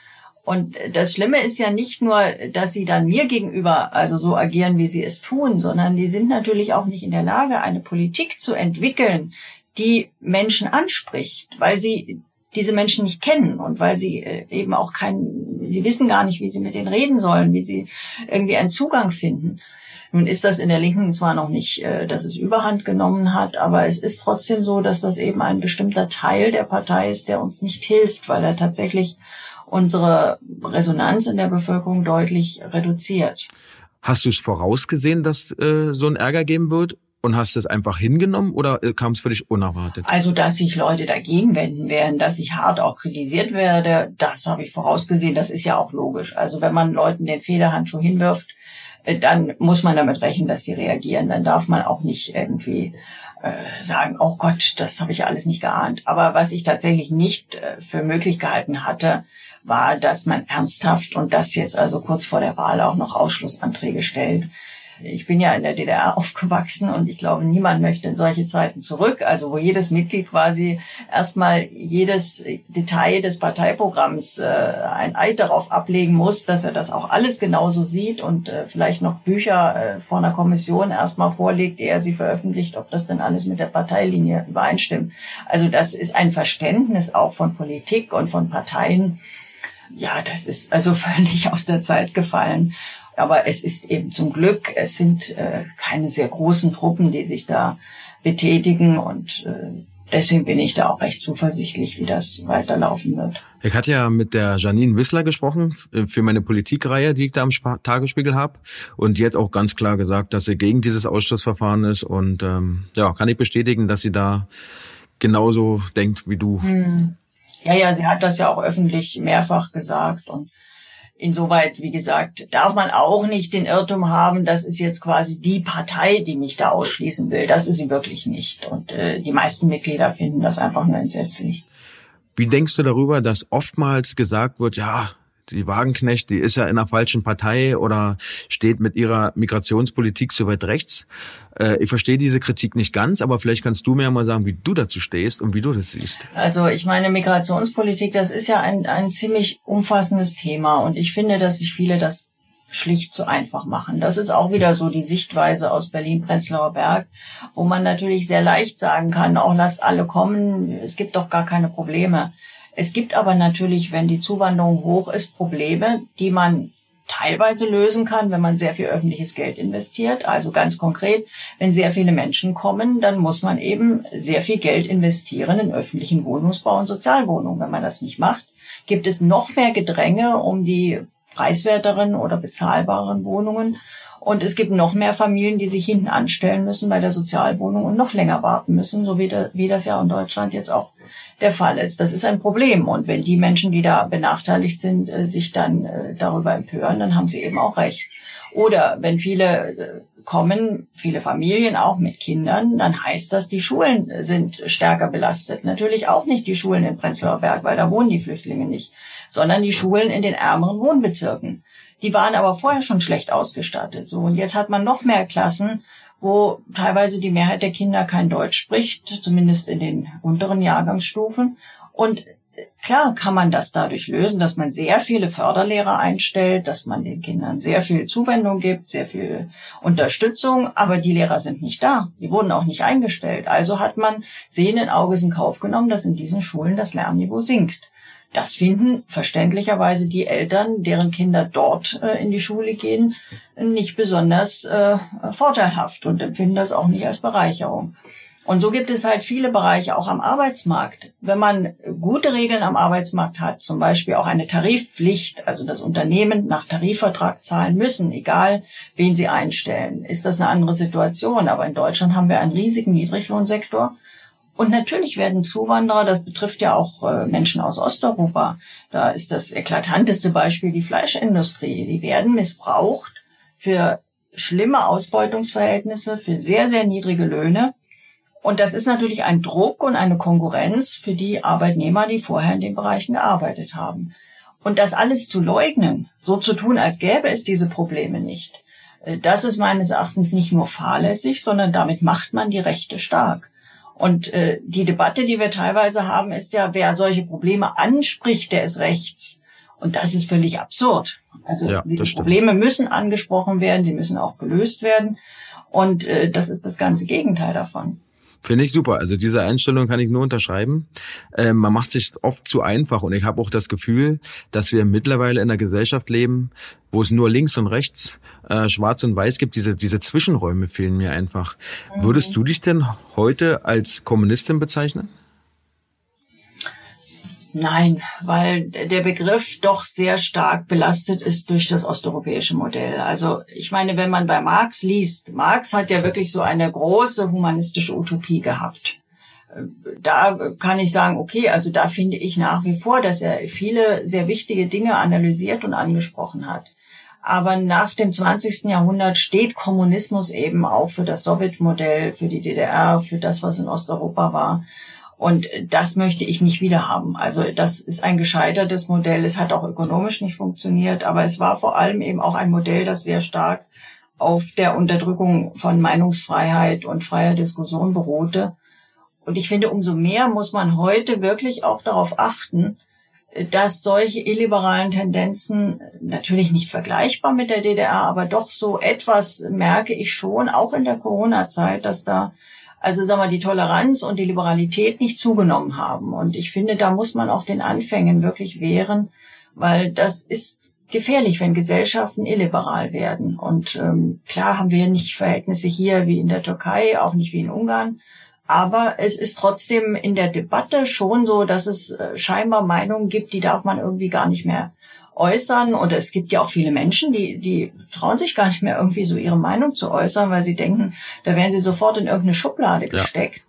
Und das Schlimme ist ja nicht nur, dass sie dann mir gegenüber also so agieren, wie sie es tun, sondern die sind natürlich auch nicht in der Lage, eine Politik zu entwickeln, die Menschen anspricht, weil sie diese Menschen nicht kennen und weil sie äh, eben auch keinen, sie wissen gar nicht, wie sie mit denen reden sollen, wie sie irgendwie einen Zugang finden. Nun ist das in der Linken zwar noch nicht, äh, dass es überhand genommen hat, aber es ist trotzdem so, dass das eben ein bestimmter Teil der Partei ist, der uns nicht hilft, weil er tatsächlich unsere Resonanz in der Bevölkerung deutlich reduziert. Hast du es vorausgesehen, dass äh, so ein Ärger geben wird? Und hast es einfach hingenommen oder äh, kam es für dich unerwartet? Also, dass sich Leute dagegen wenden werden, dass ich hart auch kritisiert werde, das habe ich vorausgesehen. Das ist ja auch logisch. Also, wenn man Leuten den Federhandschuh hinwirft, äh, dann muss man damit rechnen, dass die reagieren. Dann darf man auch nicht irgendwie äh, sagen, oh Gott, das habe ich alles nicht geahnt. Aber was ich tatsächlich nicht äh, für möglich gehalten hatte, war, dass man ernsthaft und das jetzt also kurz vor der Wahl auch noch Ausschlussanträge stellt. Ich bin ja in der DDR aufgewachsen und ich glaube, niemand möchte in solche Zeiten zurück. Also wo jedes Mitglied quasi erstmal jedes Detail des Parteiprogramms äh, ein Eid darauf ablegen muss, dass er das auch alles genauso sieht und äh, vielleicht noch Bücher äh, vor einer Kommission erstmal vorlegt, ehe er sie veröffentlicht, ob das denn alles mit der Parteilinie übereinstimmt. Also das ist ein Verständnis auch von Politik und von Parteien. Ja, das ist also völlig aus der Zeit gefallen. Aber es ist eben zum Glück, es sind äh, keine sehr großen Truppen, die sich da betätigen und äh, deswegen bin ich da auch recht zuversichtlich, wie das weiterlaufen wird. Ich hatte ja mit der Janine Wissler gesprochen äh, für meine Politikreihe, die ich da am Tagesspiegel habe. Und die hat auch ganz klar gesagt, dass sie gegen dieses Ausschussverfahren ist. Und ähm, ja, kann ich bestätigen, dass sie da genauso denkt wie du. Hm. Ja, ja, sie hat das ja auch öffentlich mehrfach gesagt. Und Insoweit, wie gesagt, darf man auch nicht den Irrtum haben, das ist jetzt quasi die Partei, die mich da ausschließen will. Das ist sie wirklich nicht. Und äh, die meisten Mitglieder finden das einfach nur entsetzlich. Wie denkst du darüber, dass oftmals gesagt wird, ja, die Wagenknecht, die ist ja in einer falschen Partei oder steht mit ihrer Migrationspolitik so weit rechts. Äh, ich verstehe diese Kritik nicht ganz, aber vielleicht kannst du mir mal sagen, wie du dazu stehst und wie du das siehst. Also ich meine, Migrationspolitik, das ist ja ein, ein ziemlich umfassendes Thema und ich finde, dass sich viele das schlicht zu einfach machen. Das ist auch wieder so die Sichtweise aus Berlin-Prenzlauer Berg, wo man natürlich sehr leicht sagen kann, auch lasst alle kommen, es gibt doch gar keine Probleme. Es gibt aber natürlich, wenn die Zuwanderung hoch ist, Probleme, die man teilweise lösen kann, wenn man sehr viel öffentliches Geld investiert. Also ganz konkret, wenn sehr viele Menschen kommen, dann muss man eben sehr viel Geld investieren in öffentlichen Wohnungsbau und Sozialwohnungen. Wenn man das nicht macht, gibt es noch mehr Gedränge um die preiswerteren oder bezahlbaren Wohnungen. Und es gibt noch mehr Familien, die sich hinten anstellen müssen bei der Sozialwohnung und noch länger warten müssen, so wie, wie das ja in Deutschland jetzt auch der Fall ist. Das ist ein Problem. Und wenn die Menschen, die da benachteiligt sind, äh, sich dann äh, darüber empören, dann haben sie eben auch recht. Oder wenn viele äh, kommen, viele Familien auch mit Kindern, dann heißt das, die Schulen sind stärker belastet. Natürlich auch nicht die Schulen in Prenzlauer Berg, weil da wohnen die Flüchtlinge nicht, sondern die Schulen in den ärmeren Wohnbezirken. Die waren aber vorher schon schlecht ausgestattet. So, und jetzt hat man noch mehr Klassen, wo teilweise die Mehrheit der Kinder kein Deutsch spricht, zumindest in den unteren Jahrgangsstufen. Und klar kann man das dadurch lösen, dass man sehr viele Förderlehrer einstellt, dass man den Kindern sehr viel Zuwendung gibt, sehr viel Unterstützung, aber die Lehrer sind nicht da. Die wurden auch nicht eingestellt. Also hat man sehenden Auges in Kauf genommen, dass in diesen Schulen das Lernniveau sinkt. Das finden verständlicherweise die Eltern, deren Kinder dort äh, in die Schule gehen, nicht besonders äh, vorteilhaft und empfinden das auch nicht als Bereicherung. Und so gibt es halt viele Bereiche auch am Arbeitsmarkt. Wenn man gute Regeln am Arbeitsmarkt hat, zum Beispiel auch eine Tarifpflicht, also das Unternehmen nach Tarifvertrag zahlen müssen, egal wen sie einstellen, ist das eine andere Situation. Aber in Deutschland haben wir einen riesigen Niedriglohnsektor und natürlich werden Zuwanderer, das betrifft ja auch äh, Menschen aus Osteuropa, da ist das eklatanteste Beispiel die Fleischindustrie, die werden missbraucht für schlimme Ausbeutungsverhältnisse, für sehr, sehr niedrige Löhne. Und das ist natürlich ein Druck und eine Konkurrenz für die Arbeitnehmer, die vorher in den Bereichen gearbeitet haben. Und das alles zu leugnen, so zu tun, als gäbe es diese Probleme nicht, Äh, das ist meines Erachtens nicht nur fahrlässig, sondern damit macht man die Rechte stark. Und äh, die Debatte, die wir teilweise haben, ist ja, wer solche Probleme anspricht, der ist rechts. Und das ist völlig absurd. Also ja, diese Probleme müssen angesprochen werden, sie müssen auch gelöst werden. Und äh, das ist das ganze Gegenteil davon. Finde ich super. Also diese Einstellung kann ich nur unterschreiben. Äh, man macht sich oft zu einfach und ich habe auch das Gefühl, dass wir mittlerweile in einer Gesellschaft leben, wo es nur links und rechts, äh, schwarz und weiß gibt. Diese, diese Zwischenräume fehlen mir einfach. Mhm. Würdest du dich denn heute als Kommunistin bezeichnen? Nein, weil der Begriff doch sehr stark belastet ist durch das osteuropäische Modell. Also ich meine, wenn man bei Marx liest, Marx hat ja wirklich so eine große humanistische Utopie gehabt. Da kann ich sagen, okay, also da finde ich nach wie vor, dass er viele sehr wichtige Dinge analysiert und angesprochen hat. Aber nach dem 20. Jahrhundert steht Kommunismus eben auch für das Sowjetmodell, für die DDR, für das, was in Osteuropa war. Und das möchte ich nicht wieder haben. Also das ist ein gescheitertes Modell. Es hat auch ökonomisch nicht funktioniert, aber es war vor allem eben auch ein Modell, das sehr stark auf der Unterdrückung von Meinungsfreiheit und freier Diskussion beruhte. Und ich finde, umso mehr muss man heute wirklich auch darauf achten, dass solche illiberalen Tendenzen natürlich nicht vergleichbar mit der DDR, aber doch so etwas merke ich schon, auch in der Corona-Zeit, dass da also sagen wir, die Toleranz und die Liberalität nicht zugenommen haben. Und ich finde, da muss man auch den Anfängen wirklich wehren, weil das ist gefährlich, wenn Gesellschaften illiberal werden. Und ähm, klar haben wir nicht Verhältnisse hier wie in der Türkei, auch nicht wie in Ungarn. Aber es ist trotzdem in der Debatte schon so, dass es äh, scheinbar Meinungen gibt, die darf man irgendwie gar nicht mehr äußern. Und es gibt ja auch viele Menschen, die, die trauen sich gar nicht mehr irgendwie so ihre Meinung zu äußern, weil sie denken, da werden sie sofort in irgendeine Schublade gesteckt. Ja.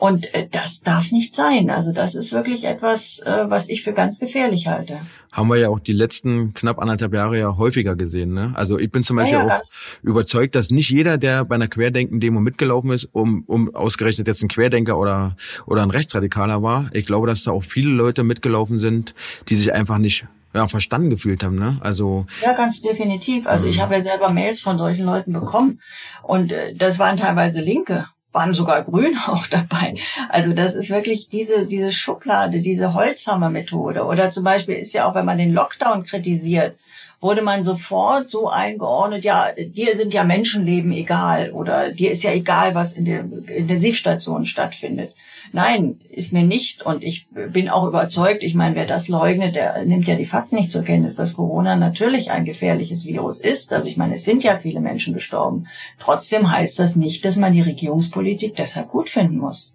Und äh, das darf nicht sein. Also das ist wirklich etwas, äh, was ich für ganz gefährlich halte. Haben wir ja auch die letzten knapp anderthalb Jahre ja häufiger gesehen. Ne? Also ich bin zum Beispiel ja, ja, auch überzeugt, dass nicht jeder, der bei einer Querdenken-Demo mitgelaufen ist, um, um ausgerechnet jetzt ein Querdenker oder, oder ein Rechtsradikaler war. Ich glaube, dass da auch viele Leute mitgelaufen sind, die sich einfach nicht ja, verstanden gefühlt haben, ne? Also ja, ganz definitiv. Also ich mhm. habe ja selber Mails von solchen Leuten bekommen und äh, das waren teilweise Linke, waren sogar Grün auch dabei. Also das ist wirklich diese diese Schublade, diese Holzhammer-Methode. Oder zum Beispiel ist ja auch, wenn man den Lockdown kritisiert, wurde man sofort so eingeordnet, ja, dir sind ja Menschenleben egal oder dir ist ja egal, was in der Intensivstation stattfindet. Nein, ist mir nicht. Und ich bin auch überzeugt, ich meine, wer das leugnet, der nimmt ja die Fakten nicht zur Kenntnis, dass Corona natürlich ein gefährliches Virus ist. Also ich meine, es sind ja viele Menschen gestorben. Trotzdem heißt das nicht, dass man die Regierungspolitik deshalb gut finden muss.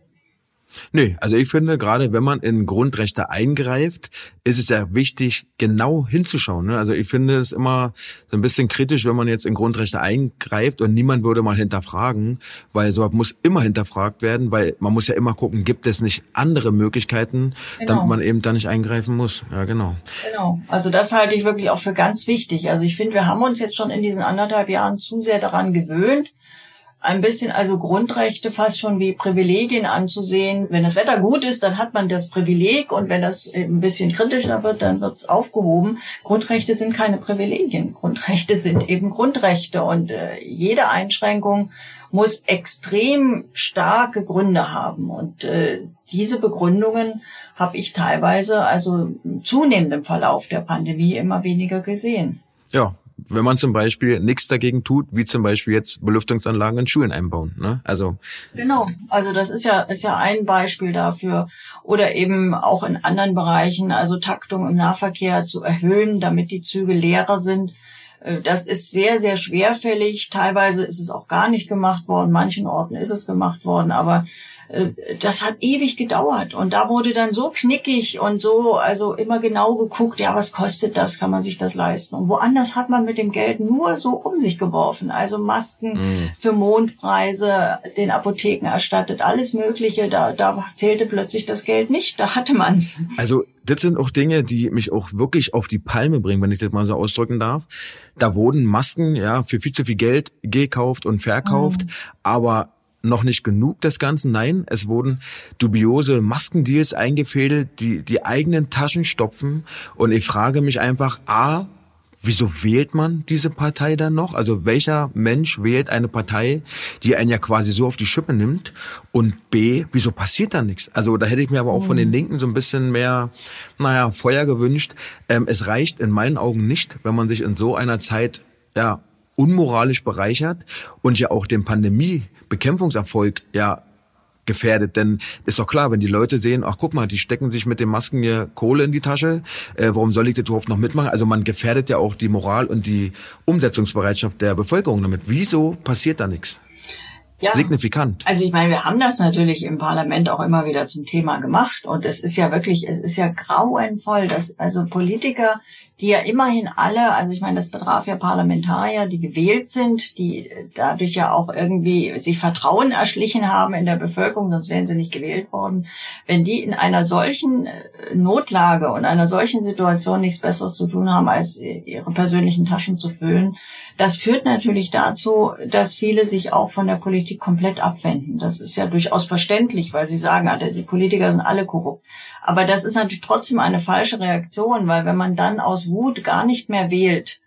Nee, also ich finde, gerade wenn man in Grundrechte eingreift, ist es ja wichtig, genau hinzuschauen. Ne? Also ich finde es immer so ein bisschen kritisch, wenn man jetzt in Grundrechte eingreift und niemand würde mal hinterfragen, weil sowas muss immer hinterfragt werden, weil man muss ja immer gucken, gibt es nicht andere Möglichkeiten, genau. damit man eben da nicht eingreifen muss. Ja, genau. Genau. Also das halte ich wirklich auch für ganz wichtig. Also ich finde, wir haben uns jetzt schon in diesen anderthalb Jahren zu sehr daran gewöhnt, ein bisschen also Grundrechte fast schon wie Privilegien anzusehen. Wenn das Wetter gut ist, dann hat man das Privileg und wenn das ein bisschen kritischer wird, dann wird es aufgehoben. Grundrechte sind keine Privilegien. Grundrechte sind eben Grundrechte und äh, jede Einschränkung muss extrem starke Gründe haben und äh, diese Begründungen habe ich teilweise also zunehmend im Verlauf der Pandemie immer weniger gesehen. Ja, wenn man zum Beispiel nichts dagegen tut, wie zum Beispiel jetzt Belüftungsanlagen in Schulen einbauen. Ne? Also genau, also das ist ja ist ja ein Beispiel dafür oder eben auch in anderen Bereichen, also Taktung im Nahverkehr zu erhöhen, damit die Züge leerer sind. Äh, das ist sehr, sehr schwerfällig. Teilweise ist es auch gar nicht gemacht worden. Manchen Orten ist es gemacht worden, aber das hat ewig gedauert und da wurde dann so knickig und so, also immer genau geguckt, ja, was kostet das, kann man sich das leisten? Und woanders hat man mit dem Geld nur so um sich geworfen, also Masken mhm. für Mondpreise, den Apotheken erstattet, alles Mögliche, da, da zählte plötzlich das Geld nicht, da hatte man's. Also das sind auch Dinge, die mich auch wirklich auf die Palme bringen, wenn ich das mal so ausdrücken darf. Da wurden Masken ja für viel zu viel Geld gekauft und verkauft, mhm. aber noch nicht genug des Ganzen. Nein, es wurden dubiose Maskendeals eingefädelt, die die eigenen Taschen stopfen. Und ich frage mich einfach, a, wieso wählt man diese Partei dann noch? Also welcher Mensch wählt eine Partei, die einen ja quasi so auf die Schippe nimmt? Und B, wieso passiert da nichts? Also da hätte ich mir aber auch von den mhm. Linken so ein bisschen mehr, naja, Feuer gewünscht. Ähm, es reicht in meinen Augen nicht, wenn man sich in so einer Zeit, ja, unmoralisch bereichert und ja auch den Pandemie-Bekämpfungserfolg ja gefährdet. Denn ist doch klar, wenn die Leute sehen, ach guck mal, die stecken sich mit den Masken hier Kohle in die Tasche, äh, warum soll ich das überhaupt noch mitmachen? Also man gefährdet ja auch die Moral und die Umsetzungsbereitschaft der Bevölkerung damit. Wieso passiert da nichts? Ja, signifikant. Also ich meine, wir haben das natürlich im Parlament auch immer wieder zum Thema gemacht und es ist ja wirklich, es ist ja grauenvoll, dass also Politiker die ja immerhin alle, also ich meine, das betraf ja Parlamentarier, die gewählt sind, die dadurch ja auch irgendwie sich Vertrauen erschlichen haben in der Bevölkerung, sonst wären sie nicht gewählt worden. Wenn die in einer solchen äh, Notlage und einer solchen Situation nichts Besseres zu tun haben, als ihre persönlichen Taschen zu füllen, das führt natürlich dazu, dass viele sich auch von der Politik komplett abwenden. Das ist ja durchaus verständlich, weil sie sagen, die Politiker sind alle korrupt. Aber das ist natürlich trotzdem eine falsche Reaktion, weil wenn man dann aus Wut gar nicht mehr wählt,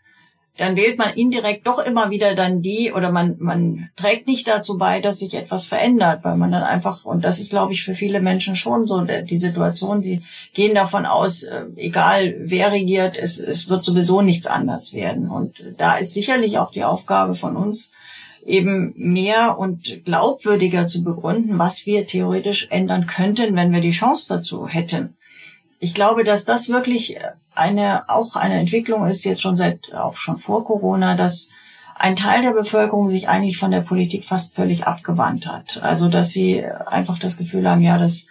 dann wählt man indirekt doch immer wieder dann die oder man, man trägt nicht dazu bei, dass sich etwas verändert, weil man dann einfach, und das ist, glaube ich, für viele Menschen schon so die Situation, die gehen davon aus, äh, egal wer regiert, es, es wird sowieso nichts anders werden. Und da ist sicherlich auch die Aufgabe von uns, eben mehr und glaubwürdiger zu begründen, was wir theoretisch ändern könnten, wenn wir die Chance dazu hätten. Ich glaube, dass das wirklich eine, auch eine Entwicklung ist, jetzt schon seit, auch schon vor Corona, dass ein Teil der Bevölkerung sich eigentlich von der Politik fast völlig abgewandt hat. Also, dass sie einfach das Gefühl haben, ja, das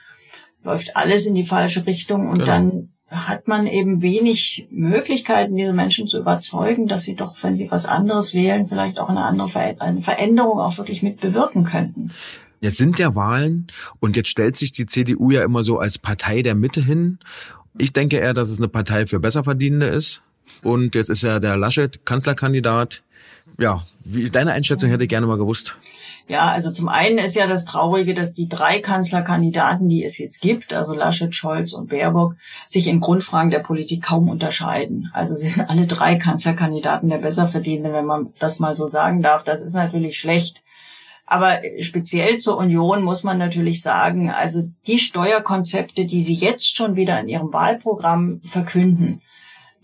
läuft alles in die falsche Richtung und genau. dann hat man eben wenig Möglichkeiten, diese Menschen zu überzeugen, dass sie doch, wenn sie was anderes wählen, vielleicht auch eine andere Ver eine Veränderung auch wirklich mit bewirken könnten. Jetzt sind ja Wahlen und jetzt stellt sich die CDU ja immer so als Partei der Mitte hin. Ich denke eher, dass es eine Partei für Besserverdienende ist. Und jetzt ist ja der Laschet Kanzlerkandidat. Ja, wie, deine Einschätzung hätte ich gerne mal gewusst. Ja, also zum einen ist ja das Traurige, dass die drei Kanzlerkandidaten, die es jetzt gibt, also Laschet, Scholz und Baerbock, sich in Grundfragen der Politik kaum unterscheiden. Also sie sind alle drei Kanzlerkandidaten der Besserverdienenden, wenn man das mal so sagen darf. Das ist natürlich schlecht. Aber speziell zur Union muss man natürlich sagen, also die Steuerkonzepte, die sie jetzt schon wieder in ihrem Wahlprogramm verkünden,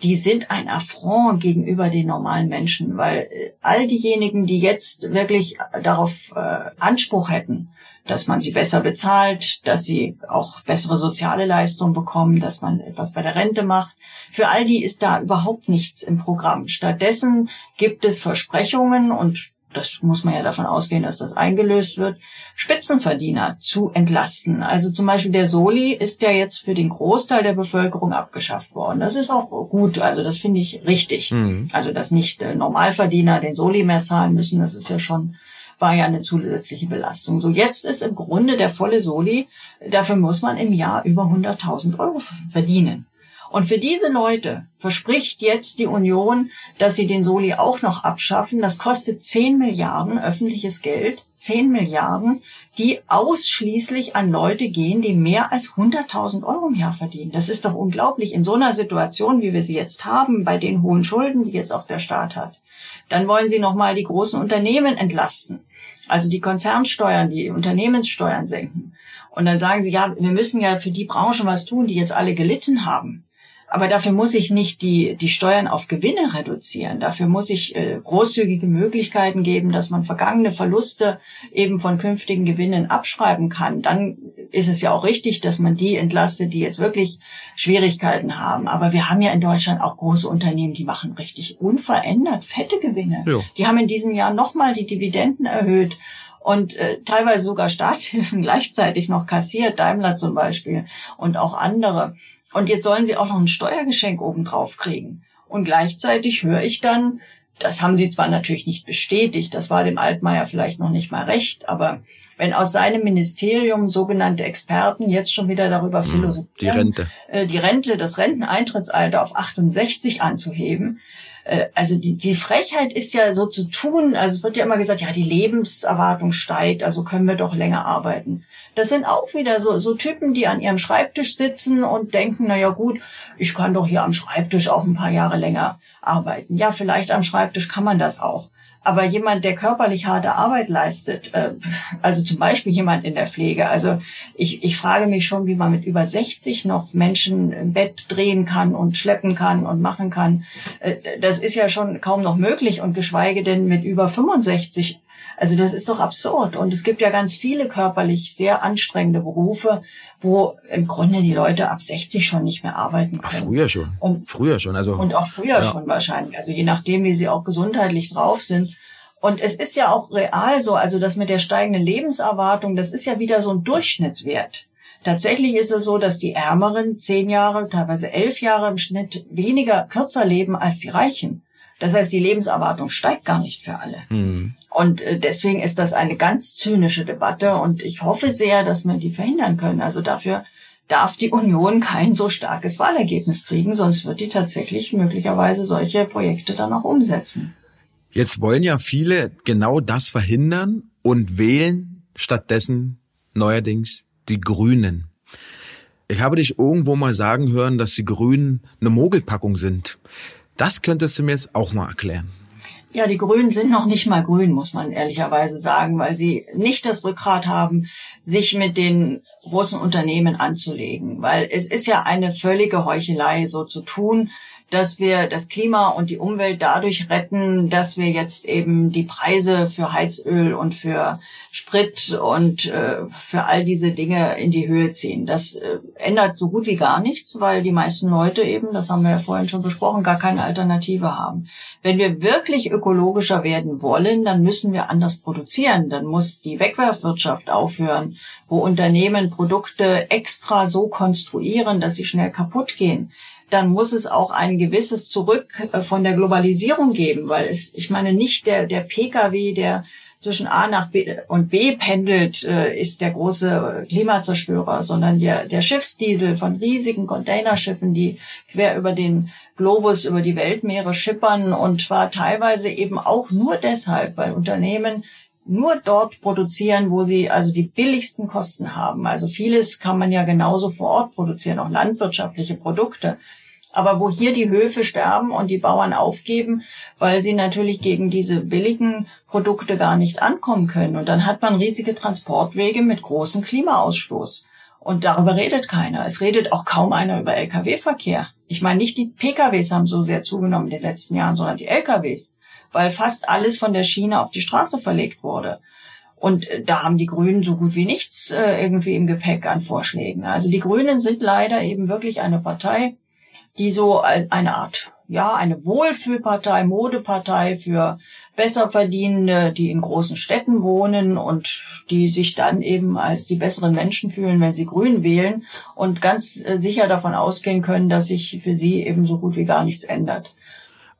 die sind ein Affront gegenüber den normalen Menschen, weil äh, all diejenigen, die jetzt wirklich darauf äh, Anspruch hätten, dass man sie besser bezahlt, dass sie auch bessere soziale Leistungen bekommen, dass man etwas bei der Rente macht. Für all die ist da überhaupt nichts im Programm. Stattdessen gibt es Versprechungen und das muss man ja davon ausgehen, dass das eingelöst wird, Spitzenverdiener zu entlasten. Also zum Beispiel der Soli ist ja jetzt für den Großteil der Bevölkerung abgeschafft worden. Das ist auch gut, also das finde ich richtig. Mhm. Also dass nicht äh, Normalverdiener den Soli mehr zahlen müssen, das ist ja schon war ja eine zusätzliche Belastung. So jetzt ist im Grunde der volle Soli, dafür muss man im Jahr über 100.000 Euro verdienen. Und für diese Leute verspricht jetzt die Union, dass sie den Soli auch noch abschaffen. Das kostet 10 Milliarden öffentliches Geld, 10 Milliarden, die ausschließlich an Leute gehen, die mehr als 100.000 Euro im Jahr verdienen. Das ist doch unglaublich in so einer Situation, wie wir sie jetzt haben, bei den hohen Schulden, die jetzt auch der Staat hat. Dann wollen sie nochmal die großen Unternehmen entlasten. Also die Konzernsteuern, die Unternehmenssteuern senken. Und dann sagen sie, ja, wir müssen ja für die Branchen was tun, die jetzt alle gelitten haben. Aber dafür muss ich nicht die, die Steuern auf Gewinne reduzieren. Dafür muss ich äh, großzügige Möglichkeiten geben, dass man vergangene Verluste eben von künftigen Gewinnen abschreiben kann. Dann ist es ja auch richtig, dass man die entlastet, die jetzt wirklich Schwierigkeiten haben. Aber wir haben ja in Deutschland auch große Unternehmen, die machen richtig unverändert fette Gewinne. Ja. Die haben in diesem Jahr nochmal die Dividenden erhöht und äh, teilweise sogar Staatshilfen gleichzeitig noch kassiert, Daimler zum Beispiel und auch andere. Und jetzt sollen sie auch noch ein Steuergeschenk obendrauf kriegen. Und gleichzeitig höre ich dann, das haben sie zwar natürlich nicht bestätigt, das war dem Altmaier vielleicht noch nicht mal recht, aber wenn aus seinem Ministerium sogenannte Experten jetzt schon wieder darüber hm, philosophieren, die Rente, äh, die Rente, das Renteneintrittsalter auf 68 anzuheben, äh, also die, die Frechheit ist ja so zu tun, also es wird ja immer gesagt, ja, die Lebenserwartung steigt, also können wir doch länger arbeiten. Das sind auch wieder so, so Typen, die an ihrem Schreibtisch sitzen und denken, na ja gut, ich kann doch hier am Schreibtisch auch ein paar Jahre länger arbeiten. Ja, vielleicht am Schreibtisch kann man das auch. Aber jemand, der körperlich harte Arbeit leistet, äh, also zum Beispiel jemand in der Pflege, also ich, ich frage mich schon, wie man mit über 60 noch Menschen im Bett drehen kann und schleppen kann und machen kann. Äh, das ist ja schon kaum noch möglich und geschweige denn mit über 65 also das ist doch absurd. Und es gibt ja ganz viele körperlich sehr anstrengende Berufe, wo im Grunde die Leute ab 60 schon nicht mehr arbeiten können. Ach, früher schon. Und, früher schon. Also, und auch früher ja. schon wahrscheinlich. Also je nachdem, wie sie auch gesundheitlich drauf sind. Und es ist ja auch real so, also das mit der steigenden Lebenserwartung, das ist ja wieder so ein Durchschnittswert. Tatsächlich ist es so, dass die Ärmeren zehn Jahre, teilweise elf Jahre im Schnitt weniger kürzer leben als die Reichen. Das heißt, die Lebenserwartung steigt gar nicht für alle. Mhm. Und äh, deswegen ist das eine ganz zynische Debatte und ich hoffe sehr, dass wir die verhindern können. Also dafür darf die Union kein so starkes Wahlergebnis kriegen, sonst wird die tatsächlich möglicherweise solche Projekte dann auch umsetzen. Jetzt wollen ja viele genau das verhindern und wählen stattdessen neuerdings die Grünen. Ich habe dich irgendwo mal sagen hören, dass die Grünen eine Mogelpackung sind. Das könntest du mir jetzt auch mal erklären. Ja, die Grünen sind noch nicht mal grün, muss man ehrlicherweise sagen, weil sie nicht das Rückgrat haben, sich mit den großen Unternehmen anzulegen. Weil es ist ja eine völlige Heuchelei, so zu tun, dass wir das Klima und die Umwelt dadurch retten, dass wir jetzt eben die Preise für Heizöl und für Sprit und äh, für all diese Dinge in die Höhe ziehen. Das äh, ändert so gut wie gar nichts, weil die meisten Leute eben, das haben wir ja vorhin schon besprochen, gar keine Alternative haben. Wenn wir wirklich ökologischer werden wollen, dann müssen wir anders produzieren. Dann muss die Wegwerfwirtschaft aufhören, wo Unternehmen Produkte extra so konstruieren, dass sie schnell kaputt gehen dann muss es auch ein gewisses Zurück äh, von der Globalisierung geben, weil es, ich meine, nicht der, der Pkw, der zwischen A nach B und B pendelt, äh, ist der große Klimazerstörer, sondern der, der Schiffsdiesel von riesigen Containerschiffen, die quer über den Globus, über die Weltmeere schippern und zwar teilweise eben auch nur deshalb, weil Unternehmen nur dort produzieren, wo sie also die billigsten Kosten haben. Also vieles kann man ja genauso vor Ort produzieren, auch landwirtschaftliche Produkte. Aber wo hier die Höfe sterben und die Bauern aufgeben, weil sie natürlich gegen diese billigen Produkte gar nicht ankommen können. Und dann hat man riesige Transportwege mit großem Klimaausstoß. Und darüber redet keiner. Es redet auch kaum einer über Lkw-Verkehr. Ich meine, nicht die PKWs haben so sehr zugenommen in den letzten Jahren, sondern die Lkws, weil fast alles von der Schiene auf die Straße verlegt wurde. Und äh, da haben die Grünen so gut wie nichts äh, irgendwie im Gepäck an Vorschlägen. Also die Grünen sind leider eben wirklich eine Partei, die so eine Art, ja, eine Wohlfühlpartei, Modepartei für Besserverdienende, die in großen Städten wohnen und die sich dann eben als die besseren Menschen fühlen, wenn sie Grün wählen und ganz äh, sicher davon ausgehen können, dass sich für sie eben so gut wie gar nichts ändert.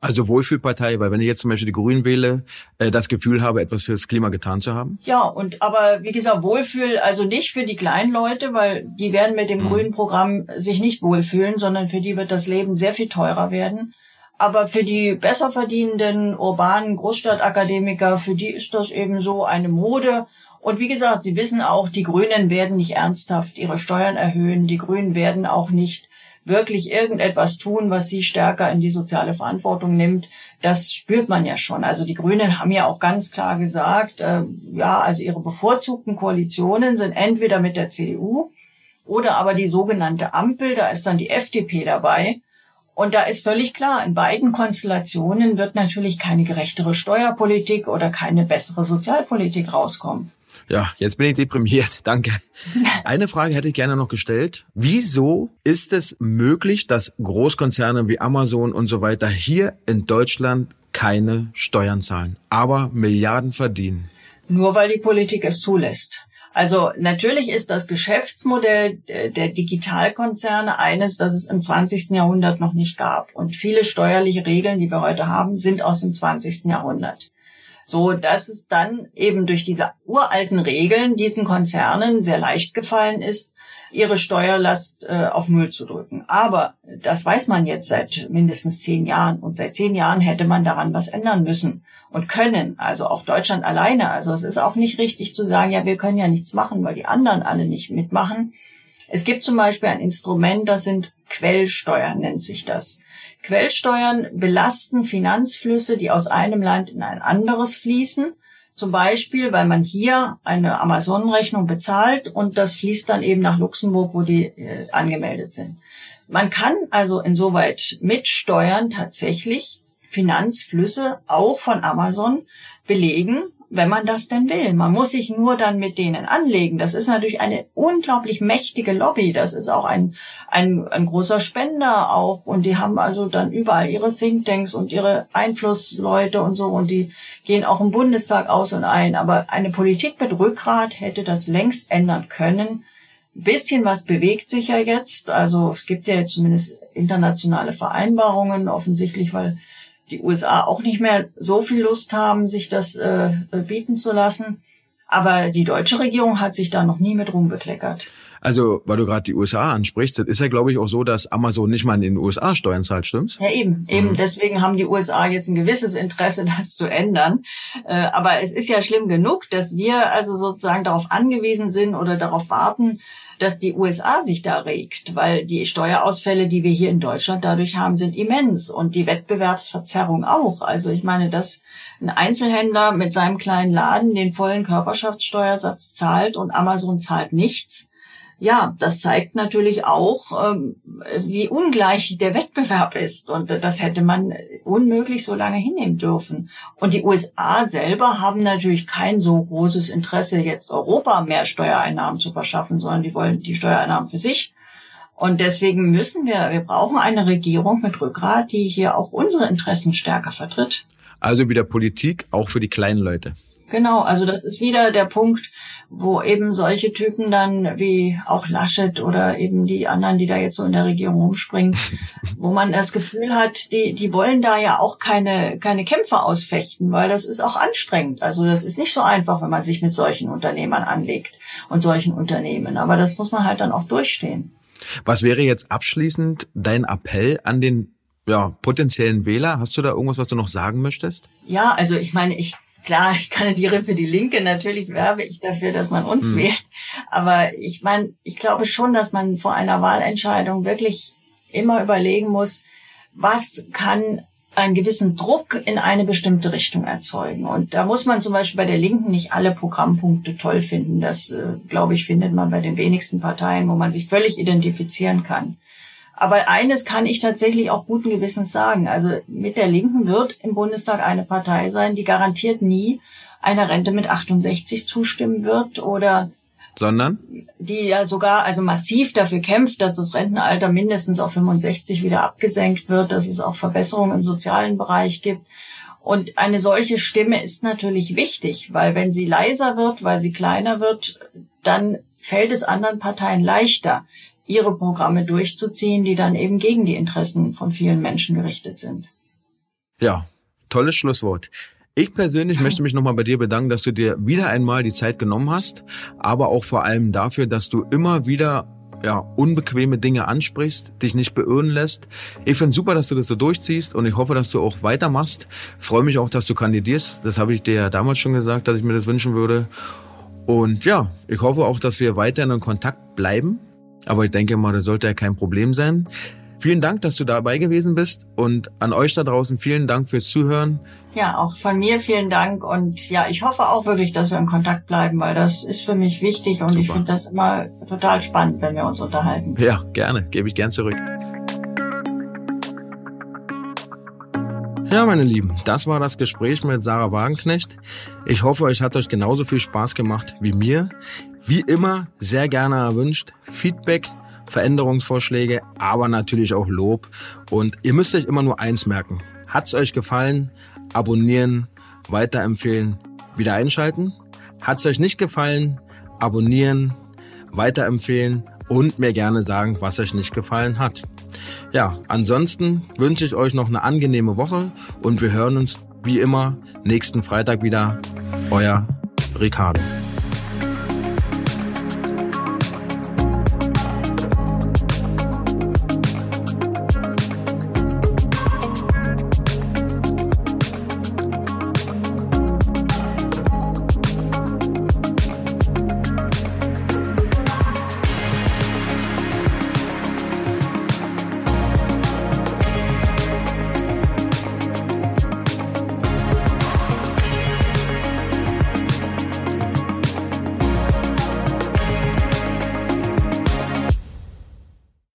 Also Wohlfühlpartei, weil wenn ich jetzt zum Beispiel die Grünen wähle, äh, das Gefühl habe, etwas fürs Klima getan zu haben? Ja, und aber wie gesagt, Wohlfühl, also nicht für die kleinen Leute, weil die werden mit dem mhm. grünen Programm sich nicht wohlfühlen, sondern für die wird das Leben sehr viel teurer werden. Aber für die besser verdienenden urbanen Großstadtakademiker, für die ist das eben so eine Mode. Und wie gesagt, sie wissen auch, die Grünen werden nicht ernsthaft ihre Steuern erhöhen. Die Grünen werden auch nicht wirklich irgendetwas tun, was sie stärker in die soziale Verantwortung nimmt, das spürt man ja schon. Also die Grünen haben ja auch ganz klar gesagt, äh, ja, also ihre bevorzugten Koalitionen sind entweder mit der CDU oder aber die sogenannte Ampel, da ist dann die FDP dabei. Und da ist völlig klar, in beiden Konstellationen wird natürlich keine gerechtere Steuerpolitik oder keine bessere Sozialpolitik rauskommen. Ja, jetzt bin ich deprimiert. Danke. Eine Frage hätte ich gerne noch gestellt. Wieso ist es möglich, dass Großkonzerne wie Amazon und so weiter hier in Deutschland keine Steuern zahlen, aber Milliarden verdienen? Nur weil die Politik es zulässt. Also natürlich ist das Geschäftsmodell der Digitalkonzerne eines, das es im 20. Jahrhundert noch nicht gab. Und viele steuerliche Regeln, die wir heute haben, sind aus dem 20. Jahrhundert. So, dass es dann eben durch diese uralten Regeln diesen Konzernen sehr leicht gefallen ist, ihre Steuerlast äh, auf Null zu drücken. Aber das weiß man jetzt seit mindestens zehn Jahren. Und seit zehn Jahren hätte man daran was ändern müssen und können. Also auch Deutschland alleine. Also es ist auch nicht richtig zu sagen, ja, wir können ja nichts machen, weil die anderen alle nicht mitmachen. Es gibt zum Beispiel ein Instrument, das sind Quellsteuern, nennt sich das. Quellsteuern belasten Finanzflüsse, die aus einem Land in ein anderes fließen. Zum Beispiel, weil man hier eine Amazon-Rechnung bezahlt und das fließt dann eben nach Luxemburg, wo die äh, angemeldet sind. Man kann also insoweit mit Steuern tatsächlich Finanzflüsse auch von Amazon belegen wenn man das denn will. Man muss sich nur dann mit denen anlegen. Das ist natürlich eine unglaublich mächtige Lobby. Das ist auch ein, ein, ein großer Spender auch. Und die haben also dann überall ihre Thinktanks und ihre Einflussleute und so. Und die gehen auch im Bundestag aus und ein. Aber eine Politik mit Rückgrat hätte das längst ändern können. Ein bisschen was bewegt sich ja jetzt. Also es gibt ja jetzt zumindest internationale Vereinbarungen offensichtlich, weil die USA auch nicht mehr so viel Lust haben, sich das äh, bieten zu lassen. Aber die deutsche Regierung hat sich da noch nie mit rumbekleckert. Also, weil du gerade die USA ansprichst, das ist ja, glaube ich, auch so, dass Amazon nicht mal in den USA Steuern zahlt, stimmt's? Ja, eben. Eben mhm. deswegen haben die USA jetzt ein gewisses Interesse, das zu ändern. Äh, aber es ist ja schlimm genug, dass wir also sozusagen darauf angewiesen sind oder darauf warten, dass die USA sich da regt, weil die Steuerausfälle, die wir hier in Deutschland dadurch haben, sind immens und die Wettbewerbsverzerrung auch. Also ich meine, dass ein Einzelhändler mit seinem kleinen Laden den vollen Körperschaftssteuersatz zahlt und Amazon zahlt nichts, ja, das zeigt natürlich auch, ähm, wie ungleich der Wettbewerb ist. Und das hätte man unmöglich so lange hinnehmen dürfen. Und die USA selber haben natürlich kein so großes Interesse, jetzt Europa mehr Steuereinnahmen zu verschaffen, sondern die wollen die Steuereinnahmen für sich. Und deswegen müssen wir, wir brauchen eine Regierung mit Rückgrat, die hier auch unsere Interessen stärker vertritt. Also wieder Politik auch für die kleinen Leute. Genau, also das ist wieder der Punkt, wo eben solche Typen dann wie auch Laschet oder eben die anderen, die da jetzt so in der Regierung rumspringen, wo man das Gefühl hat, die, die wollen da ja auch keine, keine Kämpfe ausfechten, weil das ist auch anstrengend. Also das ist nicht so einfach, wenn man sich mit solchen Unternehmern anlegt und solchen Unternehmen. Aber das muss man halt dann auch durchstehen. Was wäre jetzt abschließend dein Appell an den ja, potenziellen Wähler? Hast du da irgendwas, was du noch sagen möchtest? Ja, also ich meine, ich klar, ich kandidiere für die Linke, natürlich werbe ich dafür, dass man uns mhm. wählt. Aber ich meine, ich glaube schon, dass man vor einer Wahlentscheidung wirklich immer überlegen muss, was kann einen gewissen Druck in eine bestimmte Richtung erzeugen. Und da muss man zum Beispiel bei der Linken nicht alle Programmpunkte toll finden. Das, äh, glaube ich, findet man bei den wenigsten Parteien, wo man sich völlig identifizieren kann. Aber eines kann ich tatsächlich auch guten Gewissens sagen. Also mit der Linken wird im Bundestag eine Partei sein, die garantiert nie einer Rente mit 68 zustimmen wird oder sondern die ja sogar also massiv dafür kämpft, dass das Rentenalter mindestens auf 65 wieder abgesenkt wird, dass es auch Verbesserungen im sozialen Bereich gibt. Und eine solche Stimme ist natürlich wichtig, weil wenn sie leiser wird, weil sie kleiner wird, dann fällt es anderen Parteien leichter, ihre Programme durchzuziehen, die dann eben gegen die Interessen von vielen Menschen gerichtet sind. Ja, tolles Schlusswort. Ich persönlich möchte mich nochmal bei dir bedanken, dass du dir wieder einmal die Zeit genommen hast, aber auch vor allem dafür, dass du immer wieder ja, unbequeme Dinge ansprichst, dich nicht beirren lässt. Ich finde super, dass du das so durchziehst und ich hoffe, dass du auch weitermachst. Freue mich auch, dass du kandidierst. Das habe ich dir ja damals schon gesagt, dass ich mir das wünschen würde. Und ja, ich hoffe auch, dass wir weiterhin in Kontakt bleiben. Aber ich denke mal, das sollte ja kein Problem sein. Vielen Dank, dass du dabei gewesen bist und an euch da draußen vielen Dank fürs Zuhören. Ja, auch von mir vielen Dank und ja, ich hoffe auch wirklich, dass wir in Kontakt bleiben, weil das ist für mich wichtig und Super. ich finde das immer total spannend, wenn wir uns unterhalten. Ja, gerne, gebe ich gern zurück. Ja, meine Lieben, das war das Gespräch mit Sarah Wagenknecht. Ich hoffe, euch hat euch genauso viel Spaß gemacht wie mir. Wie immer sehr gerne erwünscht. Feedback, Veränderungsvorschläge, aber natürlich auch Lob. Und ihr müsst euch immer nur eins merken. Hat's euch gefallen? Abonnieren, weiterempfehlen, wieder einschalten. Hat's euch nicht gefallen? Abonnieren, weiterempfehlen und mir gerne sagen, was euch nicht gefallen hat. Ja, ansonsten wünsche ich euch noch eine angenehme Woche und wir hören uns wie immer nächsten Freitag wieder. Euer Ricardo.